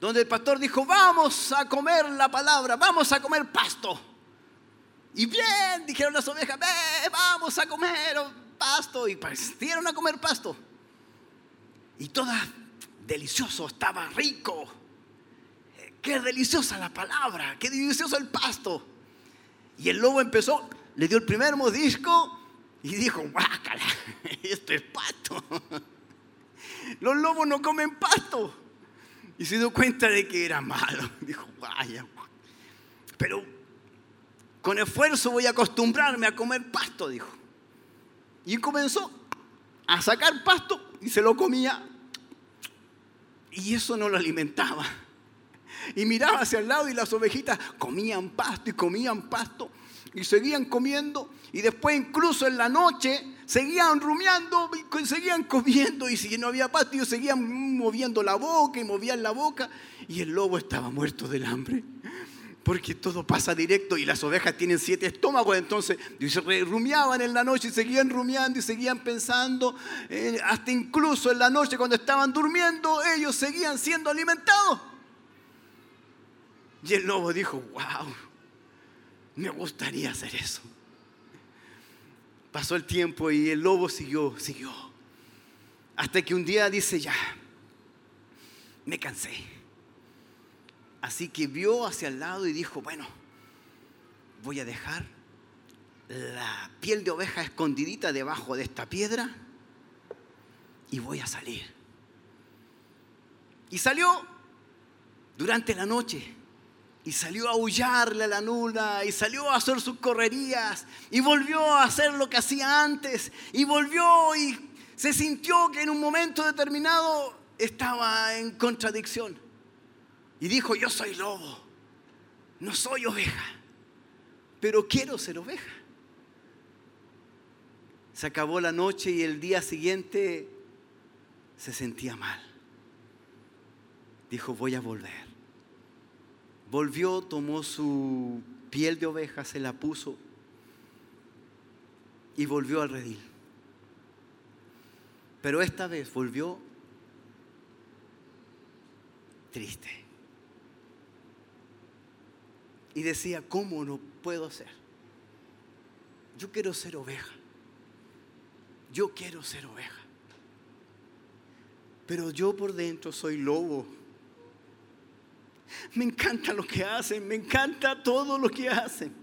donde el pastor dijo, vamos a comer la palabra, vamos a comer pasto. Y bien, dijeron las ovejas, "Ve, vamos a comer pasto. Y partieron a comer pasto. Y todas delicioso, estaba rico. Eh, Qué deliciosa la palabra, qué delicioso el pasto. Y el lobo empezó, le dio el primer mordisco y dijo, guácala, esto es pasto. Los lobos no comen pasto. Y se dio cuenta de que era malo. Dijo, vaya. Pero con esfuerzo voy a acostumbrarme a comer pasto, dijo. Y comenzó a sacar pasto y se lo comía. Y eso no lo alimentaba. Y miraba hacia el lado y las ovejitas comían pasto y comían pasto y seguían comiendo. Y después incluso en la noche seguían rumiando y seguían comiendo. Y si no había pasto, ellos seguían moviendo la boca y movían la boca. Y el lobo estaba muerto del hambre. Porque todo pasa directo y las ovejas tienen siete estómagos, entonces se rumiaban en la noche y seguían rumiando y seguían pensando, eh, hasta incluso en la noche cuando estaban durmiendo, ellos seguían siendo alimentados. Y el lobo dijo, wow, me gustaría hacer eso. Pasó el tiempo y el lobo siguió, siguió. Hasta que un día dice, ya, me cansé. Así que vio hacia el lado y dijo, bueno, voy a dejar la piel de oveja escondidita debajo de esta piedra y voy a salir. Y salió durante la noche y salió a aullarle a la luna y salió a hacer sus correrías y volvió a hacer lo que hacía antes y volvió y se sintió que en un momento determinado estaba en contradicción. Y dijo, yo soy lobo, no soy oveja, pero quiero ser oveja. Se acabó la noche y el día siguiente se sentía mal. Dijo, voy a volver. Volvió, tomó su piel de oveja, se la puso y volvió al redil. Pero esta vez volvió triste. Y decía, ¿cómo no puedo ser? Yo quiero ser oveja. Yo quiero ser oveja. Pero yo por dentro soy lobo. Me encanta lo que hacen, me encanta todo lo que hacen.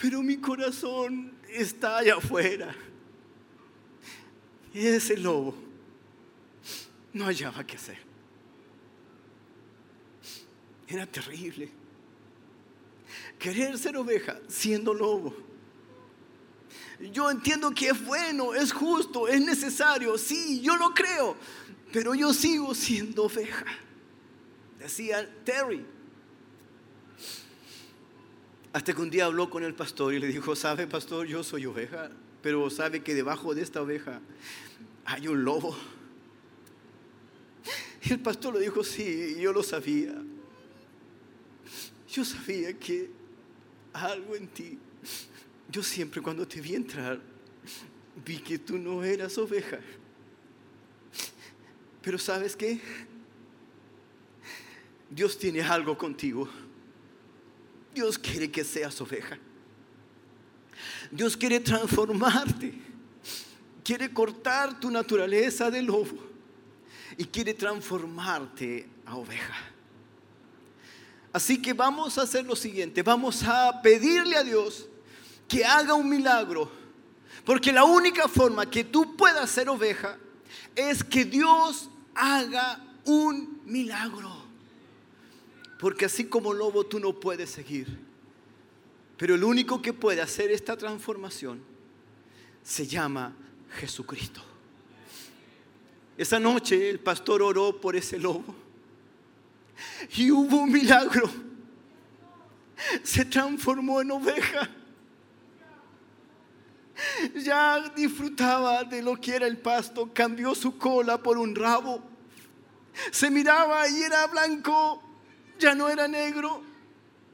Pero mi corazón está allá afuera. Y ese lobo no hallaba qué hacer. Era terrible. Querer ser oveja siendo lobo. Yo entiendo que es bueno, es justo, es necesario. Sí, yo lo creo. Pero yo sigo siendo oveja. Decía Terry. Hasta que un día habló con el pastor y le dijo, sabe pastor, yo soy oveja, pero sabe que debajo de esta oveja hay un lobo. Y el pastor le dijo, sí, yo lo sabía. Yo sabía que algo en ti, yo siempre cuando te vi entrar, vi que tú no eras oveja. Pero sabes qué? Dios tiene algo contigo. Dios quiere que seas oveja. Dios quiere transformarte. Quiere cortar tu naturaleza de lobo y quiere transformarte a oveja. Así que vamos a hacer lo siguiente, vamos a pedirle a Dios que haga un milagro, porque la única forma que tú puedas ser oveja es que Dios haga un milagro. Porque así como lobo tú no puedes seguir. Pero el único que puede hacer esta transformación se llama Jesucristo. Esa noche el pastor oró por ese lobo y hubo un milagro. Se transformó en oveja. Ya disfrutaba de lo que era el pasto, cambió su cola por un rabo. Se miraba y era blanco, ya no era negro,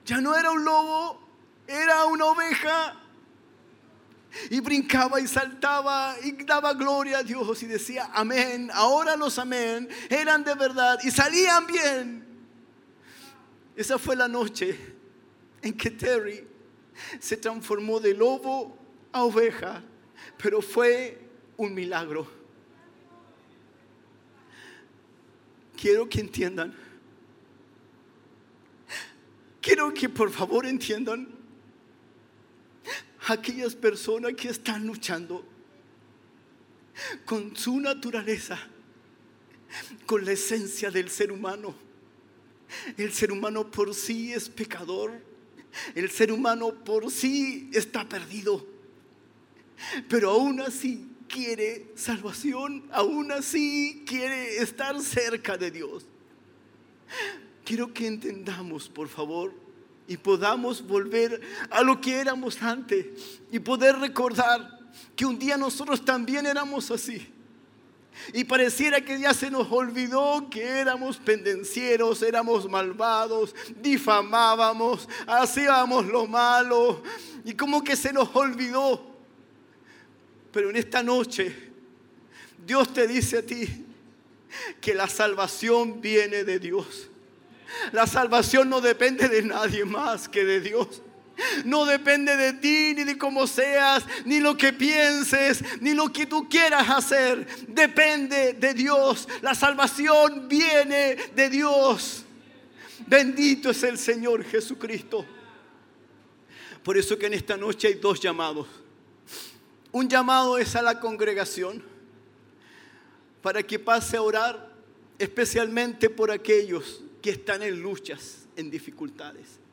ya no era un lobo, era una oveja. Y brincaba y saltaba y daba gloria a Dios y decía amén. Ahora los amén eran de verdad y salían bien. Esa fue la noche en que Terry se transformó de lobo a oveja, pero fue un milagro. Quiero que entiendan, quiero que por favor entiendan aquellas personas que están luchando con su naturaleza, con la esencia del ser humano. El ser humano por sí es pecador. El ser humano por sí está perdido. Pero aún así quiere salvación. Aún así quiere estar cerca de Dios. Quiero que entendamos, por favor, y podamos volver a lo que éramos antes y poder recordar que un día nosotros también éramos así. Y pareciera que ya se nos olvidó que éramos pendencieros, éramos malvados, difamábamos, hacíamos lo malo y como que se nos olvidó. Pero en esta noche Dios te dice a ti que la salvación viene de Dios. La salvación no depende de nadie más que de Dios. No depende de ti, ni de cómo seas, ni lo que pienses, ni lo que tú quieras hacer. Depende de Dios. La salvación viene de Dios. Bendito es el Señor Jesucristo. Por eso que en esta noche hay dos llamados. Un llamado es a la congregación para que pase a orar especialmente por aquellos que están en luchas, en dificultades.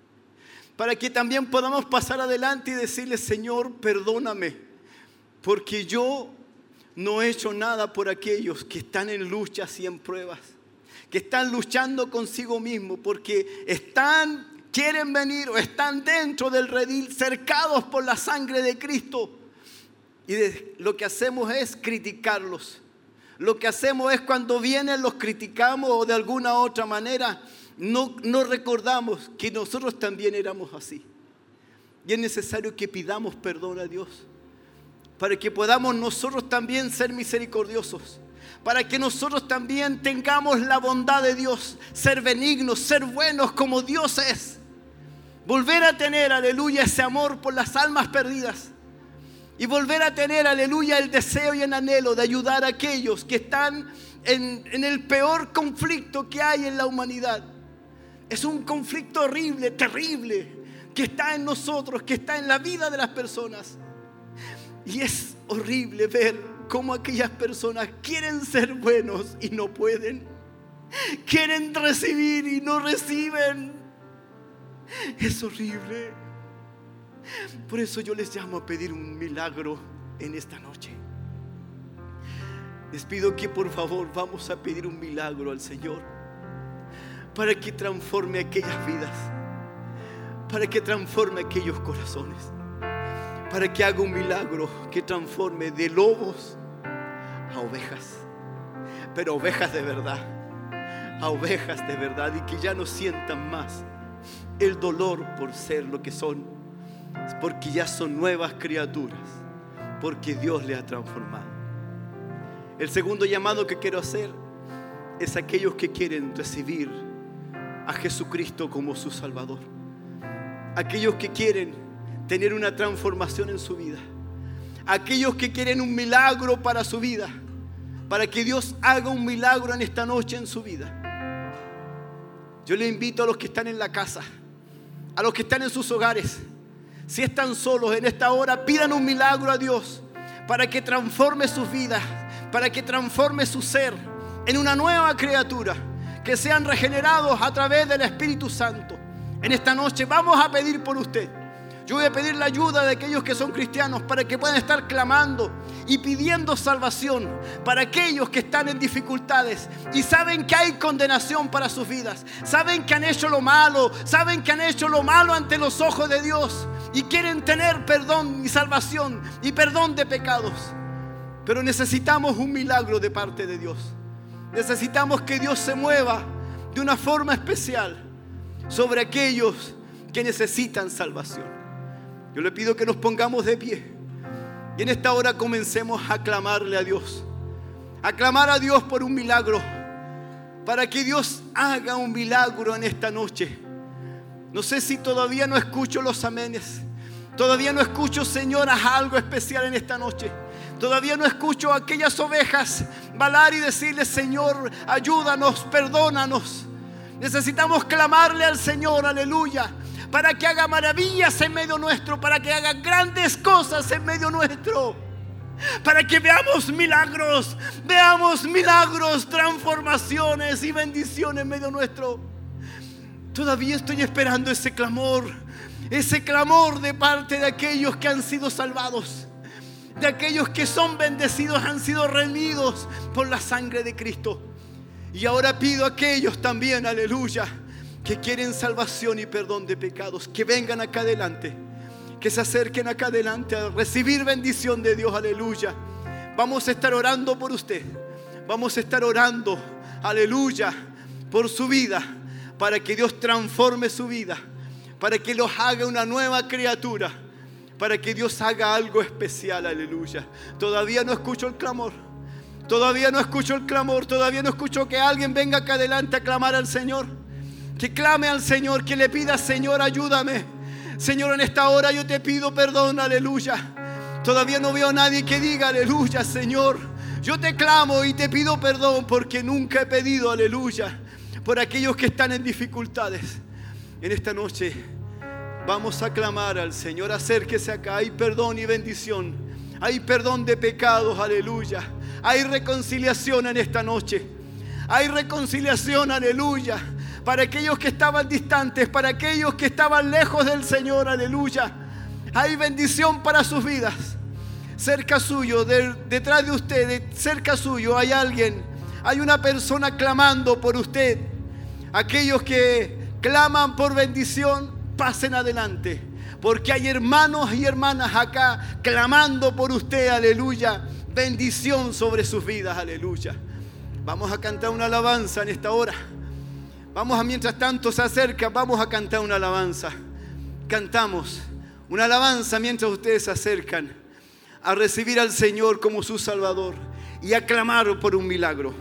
Para que también podamos pasar adelante y decirle, Señor, perdóname, porque yo no he hecho nada por aquellos que están en luchas y en pruebas, que están luchando consigo mismo, porque están, quieren venir o están dentro del redil, cercados por la sangre de Cristo. Y de- lo que hacemos es criticarlos. Lo que hacemos es cuando vienen los criticamos o de alguna otra manera no, recordamos que nosotros también éramos así. Y es necesario que pidamos perdón a Dios para que podamos nosotros también ser misericordiosos, para que nosotros también tengamos la bondad de Dios, ser benignos, ser buenos como Dios es. Volver a tener, aleluya, ese amor por las almas perdidas. Y volver a tener, aleluya, el deseo y el anhelo de ayudar a aquellos que están en el peor conflicto que hay en la humanidad. Es un conflicto horrible, terrible, que está en nosotros, que está en la vida de las personas. Y es horrible ver cómo aquellas personas quieren ser buenos y no pueden. Quieren recibir y no reciben. Es horrible. Por eso yo les llamo a pedir un milagro en esta noche. Les pido que por favor vamos a pedir un milagro al Señor para que transforme aquellas vidas, para que transforme aquellos corazones, para que haga un milagro que transforme de lobos a ovejas, pero ovejas de verdad, a ovejas de verdad y que ya no sientan más el dolor por ser lo que son, porque ya son nuevas criaturas, porque Dios le ha transformado. El segundo llamado que quiero hacer es aquellos que quieren recibir a Jesucristo como su Salvador. Aquellos que quieren tener una transformación en su vida. Aquellos que quieren un milagro para su vida. Para que Dios haga un milagro en esta noche en su vida. Yo le invito a los que están en la casa, a los que están en sus hogares, si están solos en esta hora, pidan un milagro a Dios para que transforme sus vidas, para que transforme su ser en una nueva criatura, que sean regenerados a través del Espíritu Santo. En esta noche vamos a pedir por usted. Yo voy a pedir la ayuda de aquellos que son cristianos para que puedan estar clamando y pidiendo salvación para aquellos que están en dificultades y saben que hay condenación para sus vidas. Saben que han hecho lo malo, saben que han hecho lo malo ante los ojos de Dios y quieren tener perdón y salvación y perdón de pecados. Pero necesitamos un milagro de parte de Dios. Necesitamos que Dios se mueva de una forma especial sobre aquellos que necesitan salvación. Yo le pido que nos pongamos de pie y en esta hora comencemos a clamarle a Dios. A clamar a Dios por un milagro. Para que Dios haga un milagro en esta noche. No sé si todavía no escucho los amenes. Todavía no escucho, Señor, haz algo especial en esta noche. Todavía no escucho a aquellas ovejas balar y decirle, Señor, ayúdanos, perdónanos. Necesitamos clamarle al Señor, aleluya, para que haga maravillas en medio nuestro, para que haga grandes cosas en medio nuestro. Para que veamos milagros, veamos milagros, transformaciones y bendiciones en medio nuestro. Todavía estoy esperando ese clamor, ese clamor de parte de aquellos que han sido salvados, de aquellos que son bendecidos, han sido redimidos por la sangre de Cristo. Y ahora pido a aquellos también, aleluya, que quieren salvación y perdón de pecados, que vengan acá adelante, que se acerquen acá adelante a recibir bendición de Dios, aleluya. Vamos a estar orando por usted, vamos a estar orando, aleluya, por su vida, para que Dios transforme su vida, para que los haga una nueva criatura, para que Dios haga algo especial, aleluya. Todavía no escucho el clamor. Todavía no escucho el clamor, todavía no escucho que alguien venga acá adelante a clamar al Señor. Que clame al Señor, que le pida, Señor, ayúdame. Señor, en esta hora yo te pido perdón, aleluya. Todavía no veo a nadie que diga, aleluya, Señor. Yo te clamo y te pido perdón porque nunca he pedido, aleluya, por aquellos que están en dificultades. En esta noche vamos a clamar al Señor, acérquese acá, hay perdón y bendición. Hay perdón de pecados, aleluya. Hay reconciliación en esta noche. Hay reconciliación, aleluya. Para aquellos que estaban distantes, para aquellos que estaban lejos del Señor, aleluya. Hay bendición para sus vidas. Cerca suyo, de- detrás de usted, cerca suyo, hay alguien. Hay una persona clamando por usted. Aquellos que claman por bendición, pasen adelante. Porque hay hermanos y hermanas acá clamando por usted, aleluya. Bendición sobre sus vidas, aleluya. Vamos a cantar una alabanza en esta hora. Vamos a, mientras tanto se acerca, vamos a cantar una alabanza. Cantamos una alabanza mientras ustedes se acercan a recibir al Señor como su Salvador y a clamar por un milagro.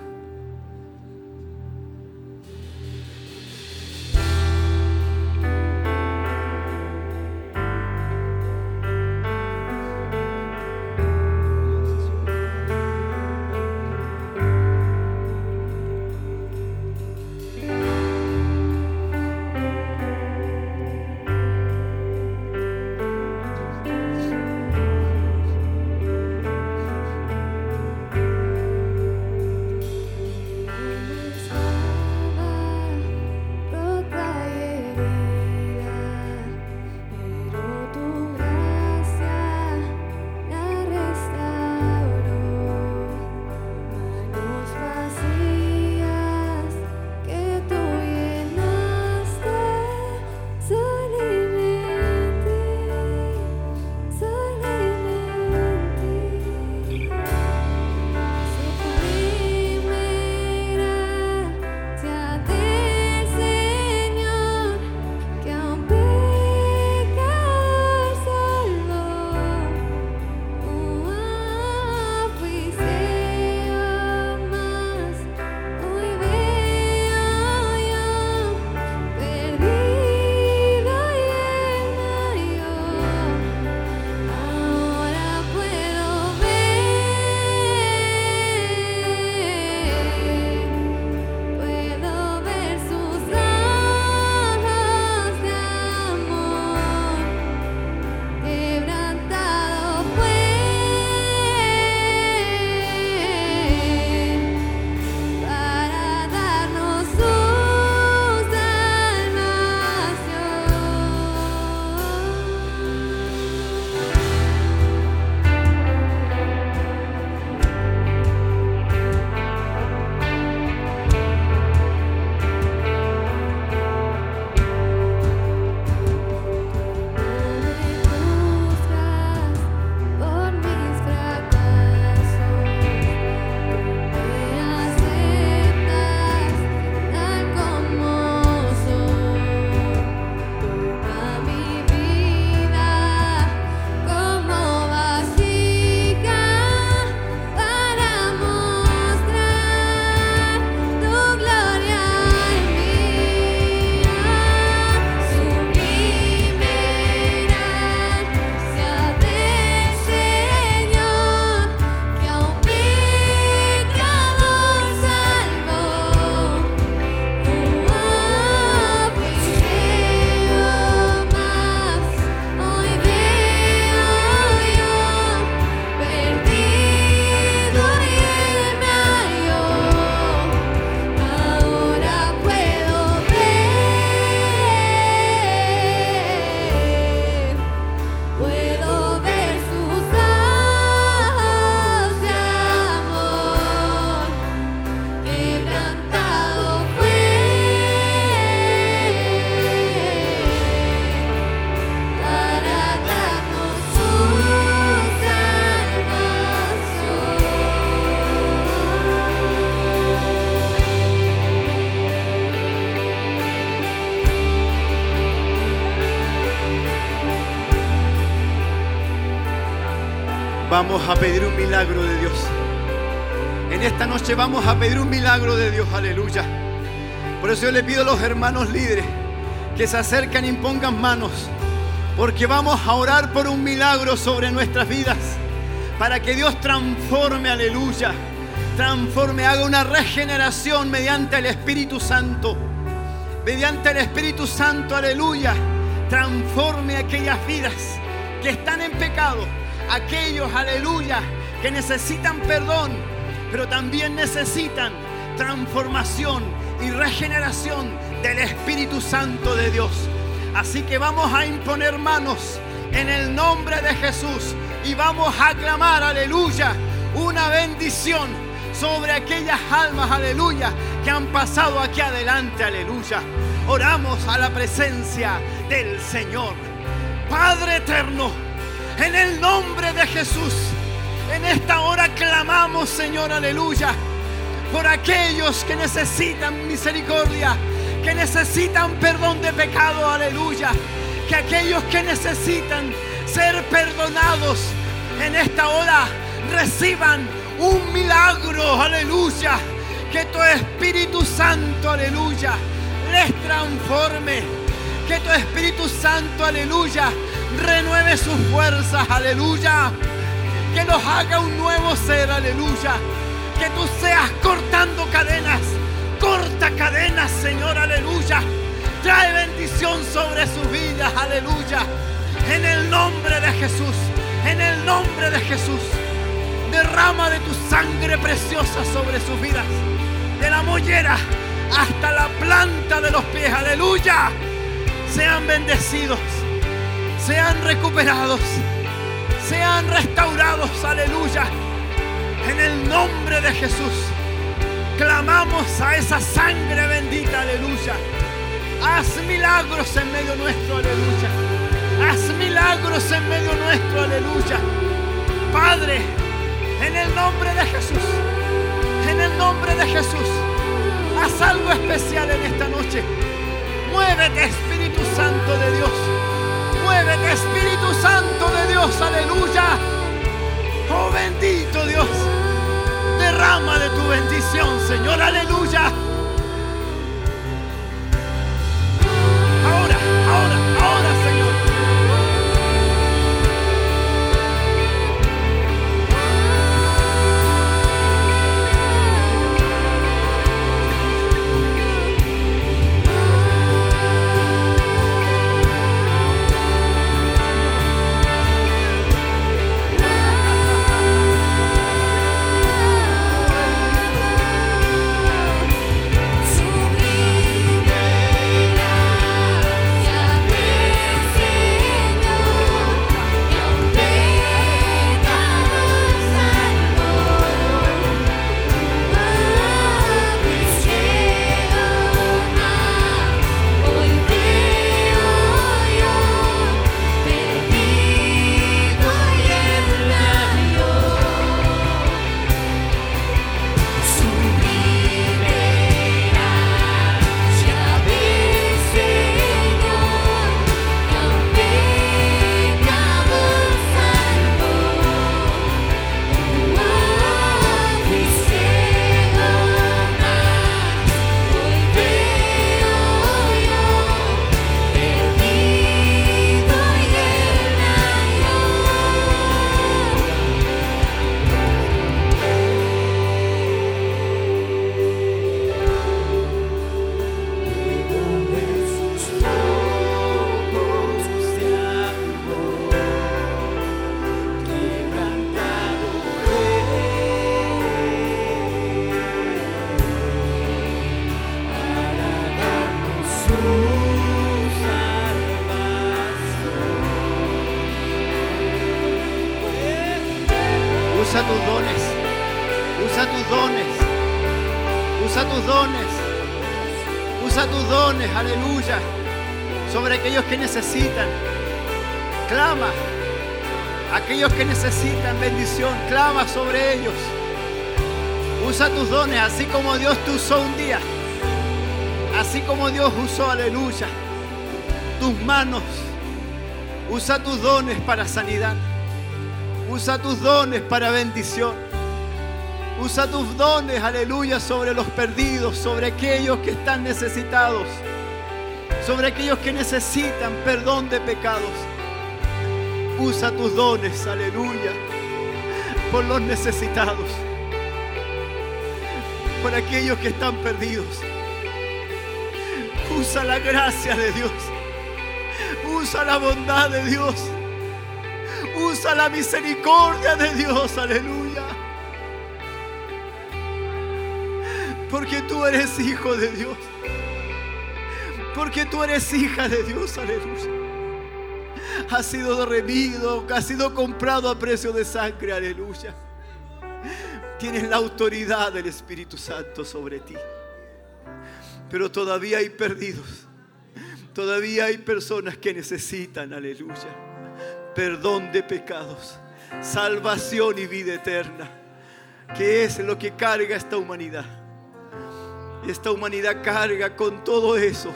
Vamos a pedir un milagro de Dios. En esta noche vamos a pedir un milagro de Dios, aleluya. Por eso yo le pido a los hermanos líderes que se acercan y pongan manos, porque vamos a orar por un milagro sobre nuestras vidas, para que Dios transforme, aleluya, transforme, haga una regeneración mediante el Espíritu Santo, mediante el Espíritu Santo, aleluya, transforme aquellas vidas que están en pecado, aquellos, aleluya, que necesitan perdón, pero también necesitan transformación y regeneración del Espíritu Santo de Dios. Así que vamos a imponer manos en el nombre de Jesús y vamos a clamar, aleluya, una bendición sobre aquellas almas, aleluya, que han pasado aquí adelante, aleluya. Oramos a la presencia del Señor. Padre eterno, en el nombre de Jesús, en esta hora clamamos, Señor, aleluya, por aquellos que necesitan misericordia, que necesitan perdón de pecado, aleluya, que aquellos que necesitan ser perdonados en esta hora reciban un milagro, aleluya, que tu Espíritu Santo, aleluya, les transforme, que tu Espíritu Santo, aleluya, renueve sus fuerzas, aleluya que nos haga un nuevo ser, aleluya. Que tú seas cortando cadenas, corta cadenas, Señor, aleluya. Trae bendición sobre sus vidas, aleluya. En el nombre de Jesús, en el nombre de Jesús. Derrama de tu sangre preciosa sobre sus vidas. De la mollera hasta la planta de los pies, aleluya. Sean bendecidos, sean recuperados sean restaurados, aleluya. En el nombre de Jesús, clamamos a esa sangre bendita, aleluya. Haz milagros en medio nuestro, aleluya. Haz milagros en medio nuestro, aleluya. Padre, en el nombre de Jesús, en el nombre de Jesús, haz algo especial en esta noche. Muévete, Espíritu Santo de Dios. Muévete, Espíritu Santo de Dios, aleluya. Oh bendito Dios, derrama de tu bendición, Señor, aleluya. Usa tus dones. Usa tus dones. Usa tus dones. Usa tus dones, aleluya. Sobre aquellos que necesitan. Clama. Aquellos que necesitan bendición, clama sobre ellos. Usa tus dones, así como Dios te usó un día. Así como Dios usó, aleluya. Tus manos. Usa tus dones para sanidad. Usa tus dones para bendición. Usa tus dones, aleluya, sobre los perdidos, sobre aquellos que están necesitados, sobre aquellos que necesitan perdón de pecados. Usa tus dones, aleluya, por los necesitados, por aquellos que están perdidos. Usa la gracia de Dios. Usa la bondad de Dios. Usa la misericordia de Dios, aleluya. Porque tú eres hijo de Dios. Porque tú eres hija de Dios, aleluya. Has sido redimido, has sido comprado a precio de sangre, aleluya. Tienes la autoridad del Espíritu Santo sobre ti. Pero todavía hay perdidos. Todavía hay personas que necesitan, aleluya, perdón de pecados, salvación y vida eterna, que es lo que carga esta humanidad. Esta humanidad carga con todo eso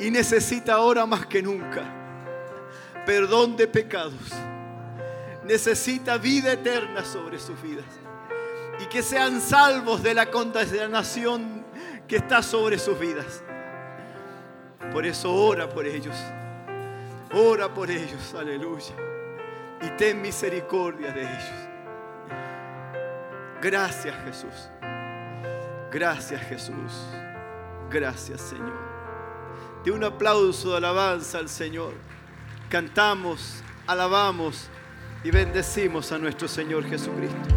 y necesita ahora más que nunca perdón de pecados. Necesita vida eterna sobre sus vidas y que sean salvos de la condenación que está sobre sus vidas. Por eso ora por ellos. Ora por ellos, aleluya. Y ten misericordia de ellos. Gracias Jesús. Gracias Jesús. Gracias Señor. De un aplauso de alabanza al Señor. Cantamos, alabamos y bendecimos a nuestro Señor Jesucristo.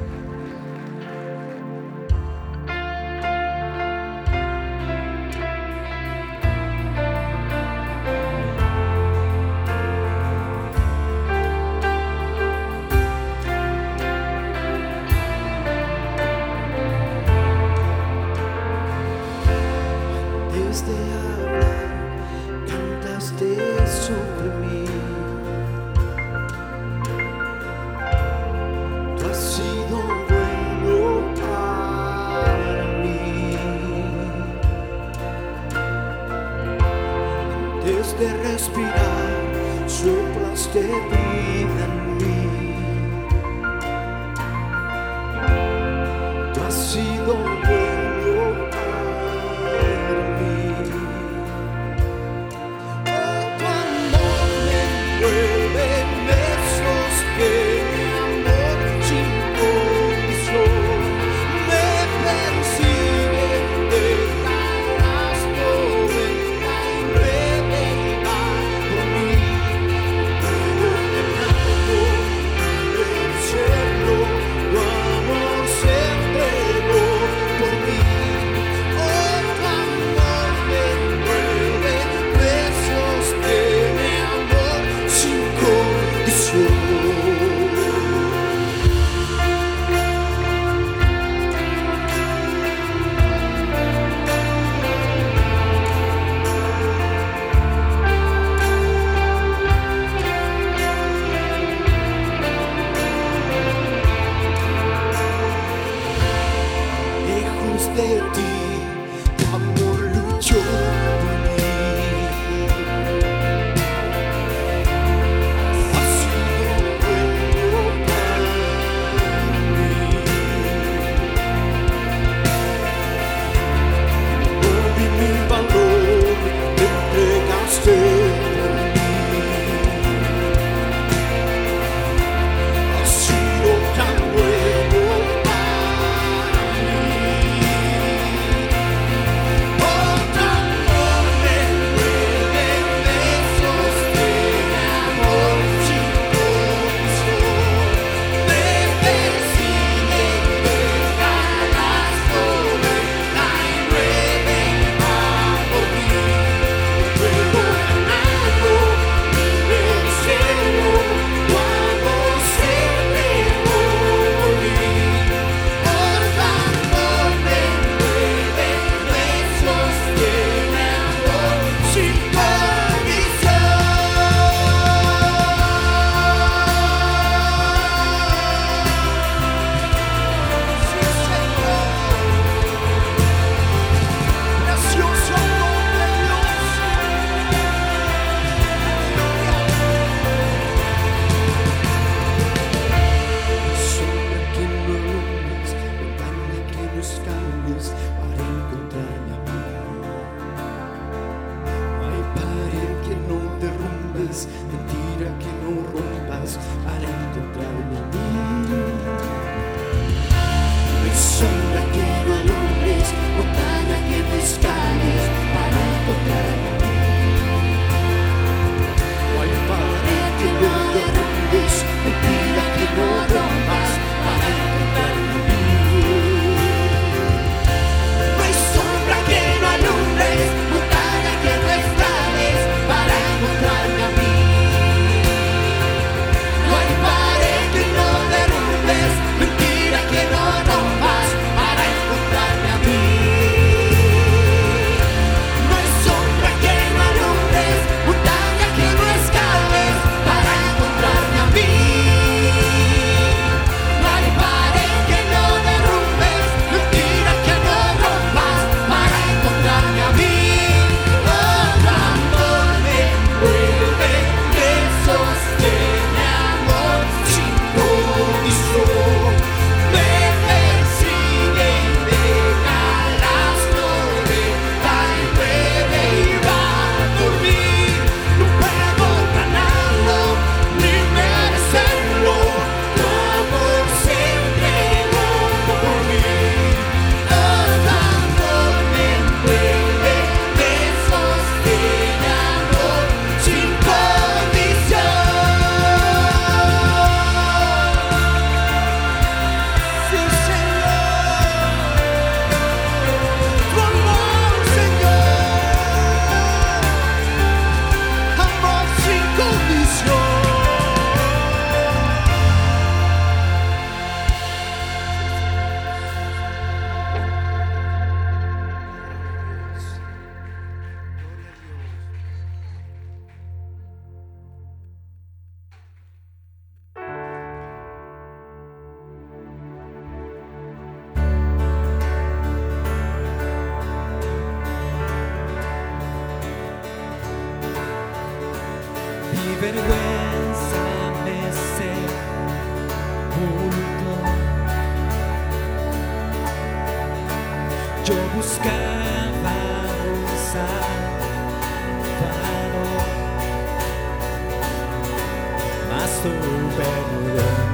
Mas tu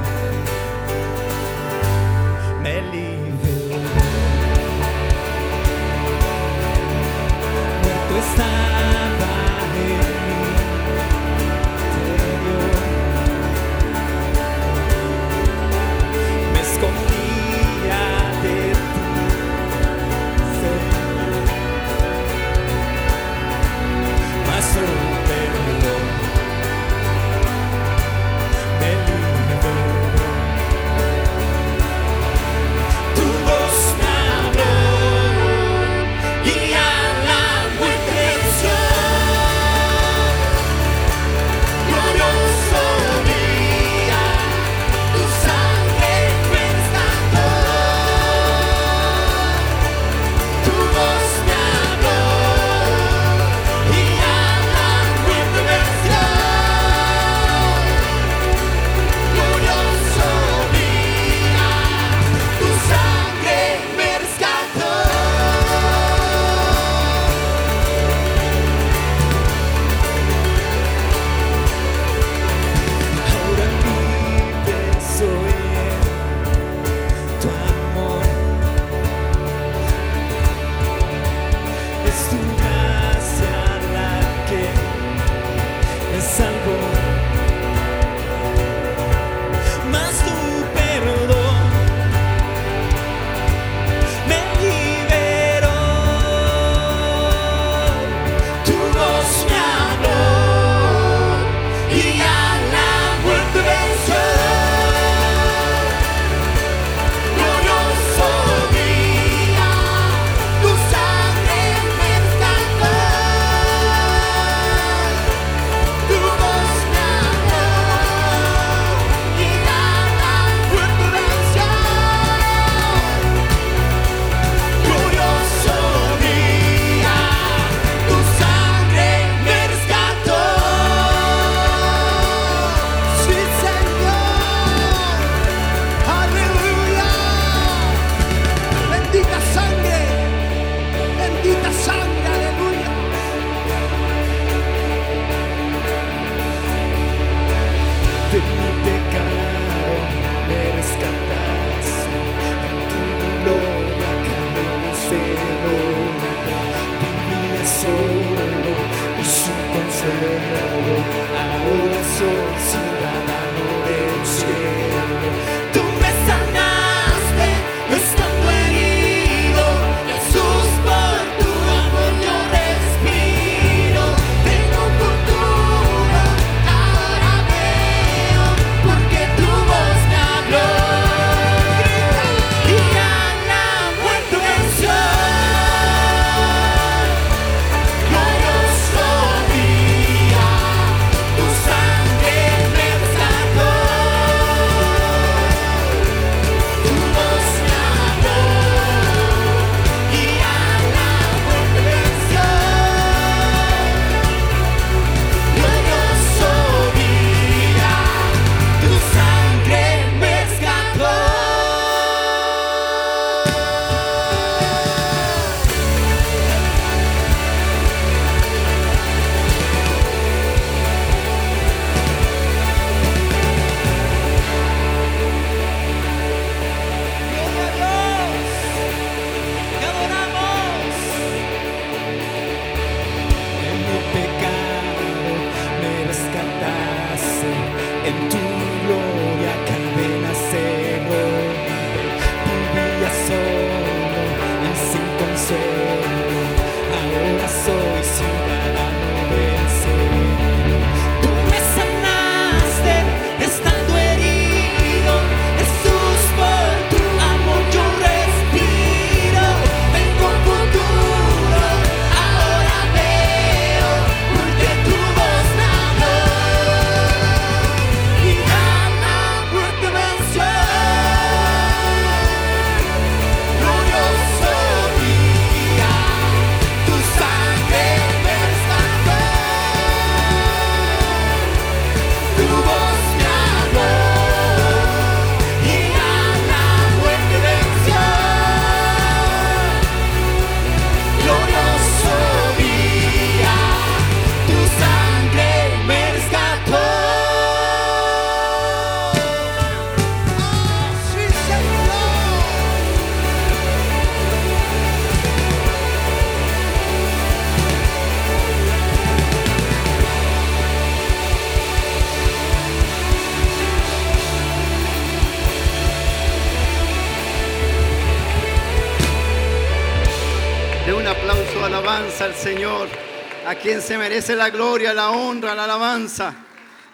quien se merece la gloria, la honra, la alabanza,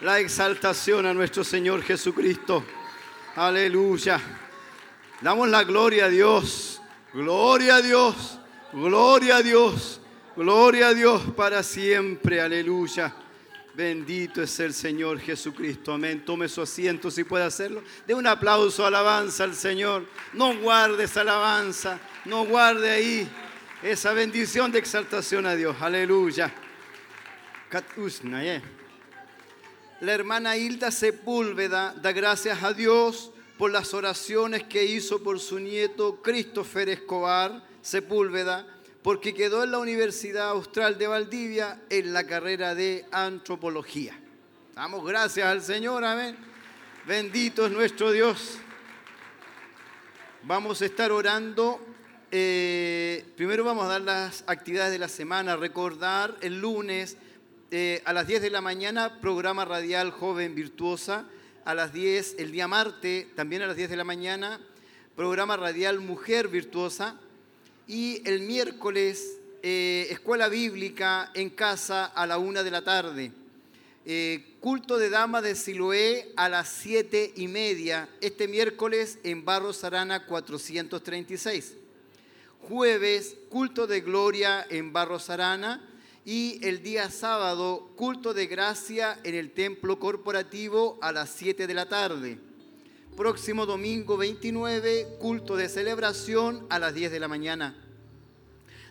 la exaltación a nuestro Señor Jesucristo. Aleluya. Damos la gloria a Dios, gloria a Dios, gloria a Dios, gloria a Dios para siempre. Aleluya. Bendito es el Señor Jesucristo. Amén. Tome su asiento si puede hacerlo. De un aplauso, alabanza al Señor. No guarde esa alabanza. No guarde ahí esa bendición de exaltación a Dios. Aleluya. Eh. La hermana Hilda Sepúlveda da gracias a Dios por las oraciones que hizo por su nieto Christopher Escobar Sepúlveda porque quedó en la Universidad Austral de Valdivia en la carrera de antropología. Damos gracias al Señor, amén. Bendito es nuestro Dios. Vamos a estar orando. Eh, primero vamos a dar las actividades de la semana. Recordar el lunes eh, a las 10 de la mañana, programa radial Joven Virtuosa. A las 10, el día martes, también a las 10 de la mañana, programa radial Mujer Virtuosa. Y el miércoles, eh, escuela bíblica en casa a la una de la tarde. Culto de dama de Siloé a las siete y media, este miércoles en Barros Arana 436. Jueves, culto de gloria en Barros Arana. Y el día sábado, culto de gracia en el templo corporativo a las 7 de la tarde. Próximo domingo 29, culto de celebración a las 10 de la mañana.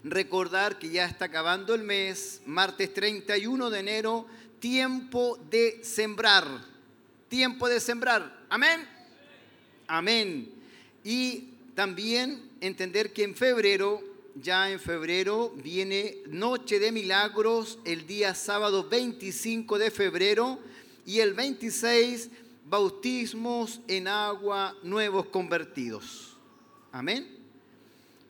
Recordar que ya está acabando el mes, martes 31 de enero, tiempo de sembrar. Tiempo de sembrar. Amén. Amén. Y también entender que en febrero, ya en febrero, viene Noche de Milagros el día sábado 25 de febrero y el 26 bautismos en agua nuevos convertidos. Amén.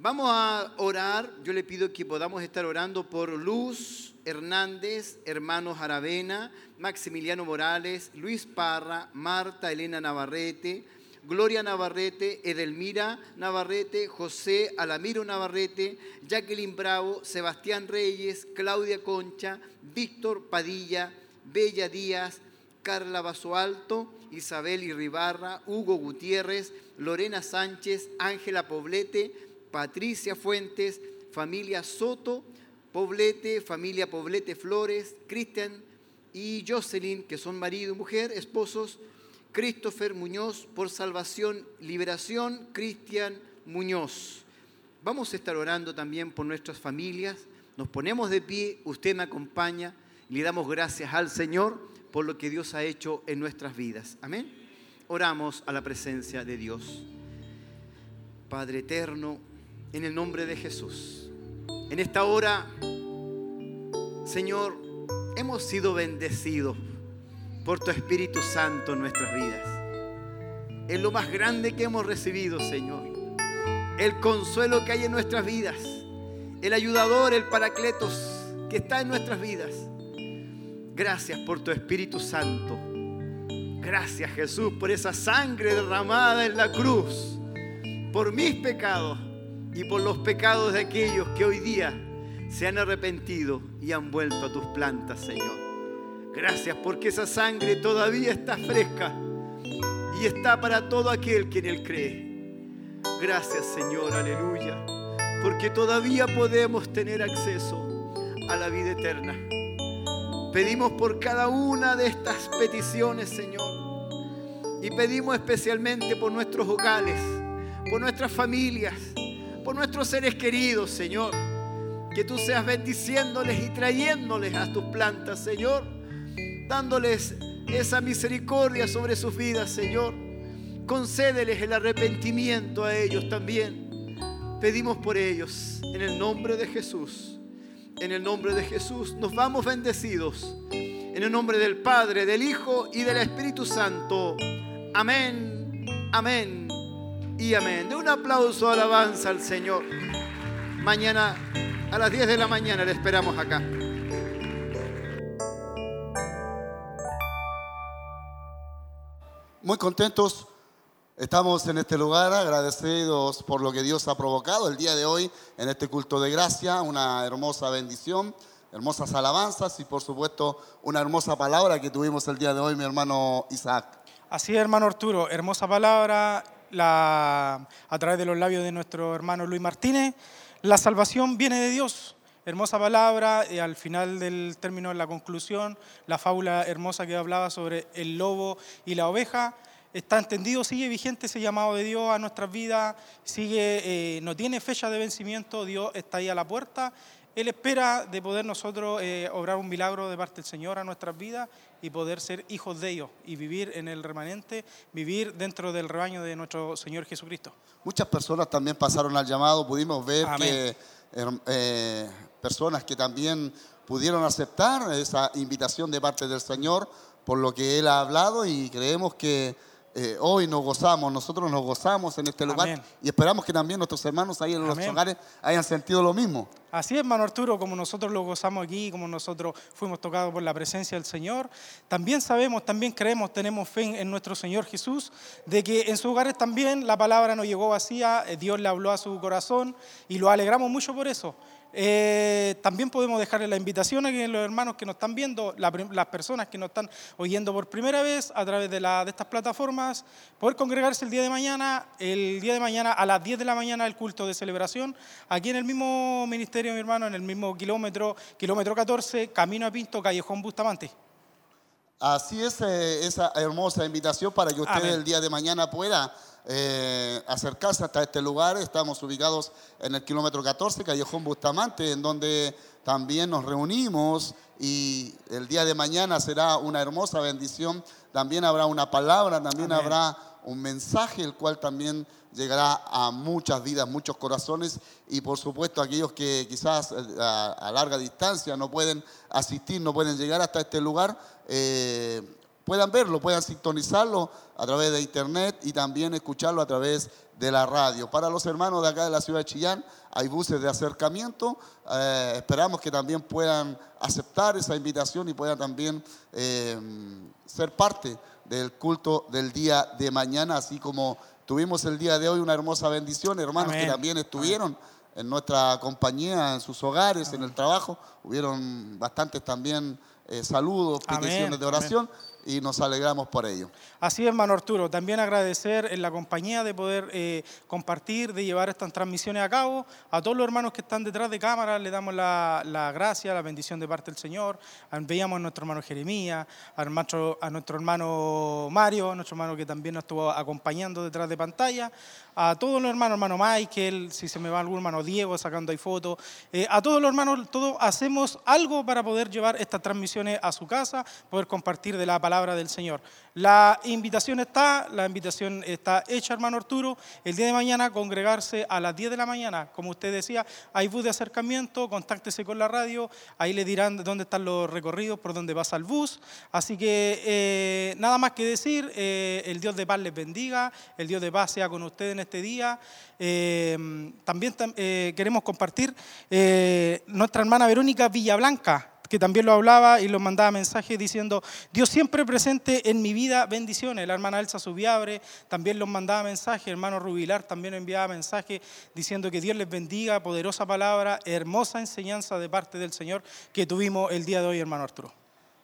Vamos a orar. Yo le pido que podamos estar orando por Luz Hernández, hermanos Aravena, Maximiliano Morales, Luis Parra, Marta Elena Navarrete, Gloria Navarrete, Edelmira Navarrete, José Alamiro Navarrete, Jacqueline Bravo, Sebastián Reyes, Claudia Concha, Víctor Padilla, Bella Díaz, Carla Basoalto, Isabel Irribarra, Hugo Gutiérrez, Lorena Sánchez, Ángela Poblete, Patricia Fuentes, familia Soto, Poblete, familia Poblete Flores, Cristian y Jocelyn, que son marido y mujer, esposos, Christopher Muñoz, por salvación, liberación, Cristian Muñoz. Vamos a estar orando también por nuestras familias. Nos ponemos de pie, usted me acompaña y le damos gracias al Señor por lo que Dios ha hecho en nuestras vidas. Amén. Oramos a la presencia de Dios. Padre eterno, en el nombre de Jesús. En esta hora, Señor, hemos sido bendecidos por tu Espíritu Santo en nuestras vidas. Es lo más grande que hemos recibido, Señor. El consuelo que hay en nuestras vidas. El ayudador, el paracletos que está en nuestras vidas. Gracias por tu Espíritu Santo. Gracias Jesús por esa sangre derramada en la cruz. Por mis pecados y por los pecados de aquellos que hoy día se han arrepentido y han vuelto a tus plantas, Señor. Gracias porque esa sangre todavía está fresca y está para todo aquel que en él cree. Gracias, Señor, aleluya, porque todavía podemos tener acceso a la vida eterna. Pedimos por cada una de estas peticiones, Señor, y pedimos especialmente por nuestros hogares, por nuestras familias, por nuestros seres queridos, Señor. Que tú seas bendiciéndoles y trayéndoles a tus plantas, Señor. Dándoles esa misericordia sobre sus vidas, Señor. Concédeles el arrepentimiento a ellos también. Pedimos por ellos en el nombre de Jesús. En el nombre de Jesús nos vamos bendecidos. En el nombre del Padre, del Hijo y del Espíritu Santo. Amén, amén y amén. De un aplauso, alabanza al Señor. Mañana a las 10 de la mañana le esperamos acá. Muy contentos Estamos en este lugar agradecidos por lo que Dios ha provocado el día de hoy en este culto de gracia, una hermosa bendición, hermosas alabanzas y por supuesto una hermosa palabra que tuvimos el día de hoy, mi hermano Isaac. Así es, hermano Arturo, hermosa palabra la, a través de los labios de nuestro hermano Luis Martínez. La salvación viene de Dios. Hermosa palabra, y al final del término, en la conclusión, la fábula hermosa que hablaba sobre el lobo y la oveja, está entendido, sigue vigente ese llamado de Dios a nuestras vidas, sigue, eh, no tiene fecha de vencimiento, Dios está ahí a la puerta. Él espera de poder nosotros eh, obrar un milagro de parte del Señor a nuestras vidas y poder ser hijos de ellos y vivir en el remanente, vivir dentro del rebaño de nuestro Señor Jesucristo. Muchas personas también pasaron al llamado, pudimos ver Amén. que eh, personas que también pudieron aceptar esa invitación de parte del Señor por lo que Él ha hablado y creemos que eh, hoy nos gozamos, nosotros nos gozamos en este lugar Amén. y esperamos que también nuestros hermanos ahí en los Amén. hogares hayan sentido lo mismo. Así es, hermano Arturo, como nosotros lo gozamos aquí, como nosotros fuimos tocados por la presencia del Señor, también sabemos, también creemos, tenemos fe en- nuestro Señor Jesús, de que en sus hogares también la palabra no llegó vacía, eh, Dios le habló a su corazón y lo alegramos mucho por eso. Eh, también podemos dejarle la invitación a los hermanos que nos están viendo, las personas que nos están oyendo por primera vez a través de, de estas plataformas, poder congregarse el día de mañana, el día de mañana a las 10 de la mañana el culto de celebración, aquí en el mismo ministerio, mi hermano, en el mismo kilómetro, kilómetro 14, Camino a Pinto, Callejón Bustamante. Así es eh, esa hermosa invitación para que usted Amén. el día de mañana pueda eh, acercarse hasta este lugar. Estamos ubicados en el kilómetro 14, Callejón Bustamante, en donde también nos reunimos y el día de mañana será una hermosa bendición. También habrá una palabra, también Amén. habrá un mensaje, el cual también llegará a muchas vidas, muchos corazones y por supuesto aquellos que quizás eh, a, larga distancia no pueden asistir, no pueden llegar hasta este lugar, eh, puedan verlo, puedan sintonizarlo a través de internet y también escucharlo a través de la radio. Para los hermanos de acá de la ciudad de Chillán hay buses de acercamiento, eh, esperamos que también puedan aceptar esa invitación y puedan también ser parte del culto del día de mañana, así como tuvimos el día de hoy una hermosa bendición, hermanos Amén. que también estuvieron en nuestra compañía, en sus hogares, en el trabajo, hubieron bastantes también eh, saludos, peticiones de oración y nos alegramos por ello. Así es, hermano Arturo. También agradecer en la compañía de poder eh, compartir, de llevar estas transmisiones a cabo. A todos los hermanos que están detrás de cámara le damos la, la gracia, la bendición de parte del Señor. Veíamos a nuestro hermano Jeremías, a nuestro, a nuestro hermano Mario, a nuestro hermano que también nos estuvo acompañando detrás de pantalla. A todos los hermanos, hermano Michael, si se me va algún hermano Diego sacando ahí fotos. Eh, a todos los hermanos, todos hacemos algo para poder llevar estas transmisiones a su casa, poder compartir de la palabra del Señor. La invitación está, la invitación está hecha, hermano Arturo. El día de mañana congregarse a las 10 de la mañana. Como usted decía, hay bus de acercamiento, contáctese con la radio, ahí le dirán dónde están los recorridos, por dónde pasa el bus. Así que eh, nada más que decir, eh, el Dios de paz les bendiga, el Dios de paz sea con ustedes en este día. Eh, también tam- queremos compartir nuestra hermana Verónica Villablanca que también lo hablaba y lo mandaba mensajes diciendo, Dios siempre presente en mi vida, bendiciones. La hermana Elsa Subiabre también los mandaba mensajes, hermano Rubilar también enviaba mensajes diciendo que Dios les bendiga, poderosa palabra, hermosa enseñanza de parte del Señor que tuvimos el día de hoy, hermano Arturo.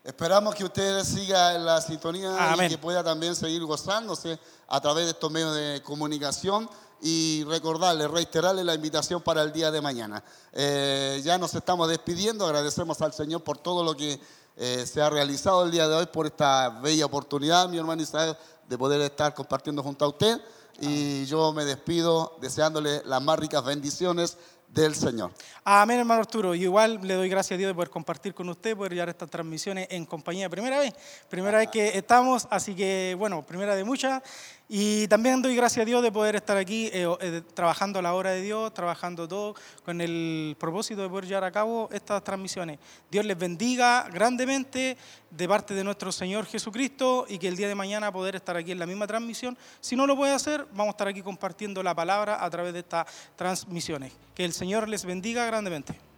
Esperamos que usted siga en la sintonía Amén. y que pueda también seguir gozándose a través de estos medios de comunicación y recordarle, reiterarle la invitación para el día de mañana. Eh, ya nos estamos despidiendo, agradecemos al Señor por todo lo que eh, se ha realizado el día de hoy, por esta bella oportunidad, mi hermano Isabel, de poder estar compartiendo junto a usted. Y yo me despido deseándole las más ricas bendiciones del Señor. Amén, hermano Arturo. Yo igual le doy gracias a Dios poder compartir con usted, poder llevar estas transmisiones en compañía. Primera vez, primera vez que estamos, así que, bueno, primera de muchas. Y también doy gracias a Dios de poder estar aquí eh, eh, trabajando a la hora de Dios, trabajando todo con el propósito de poder llevar a cabo estas transmisiones. Dios les bendiga grandemente de parte de nuestro Señor Jesucristo y que el día de mañana poder estar aquí en la misma transmisión. Si no lo puede hacer, vamos a estar aquí compartiendo la palabra a través de estas transmisiones. Que el Señor les bendiga grandemente.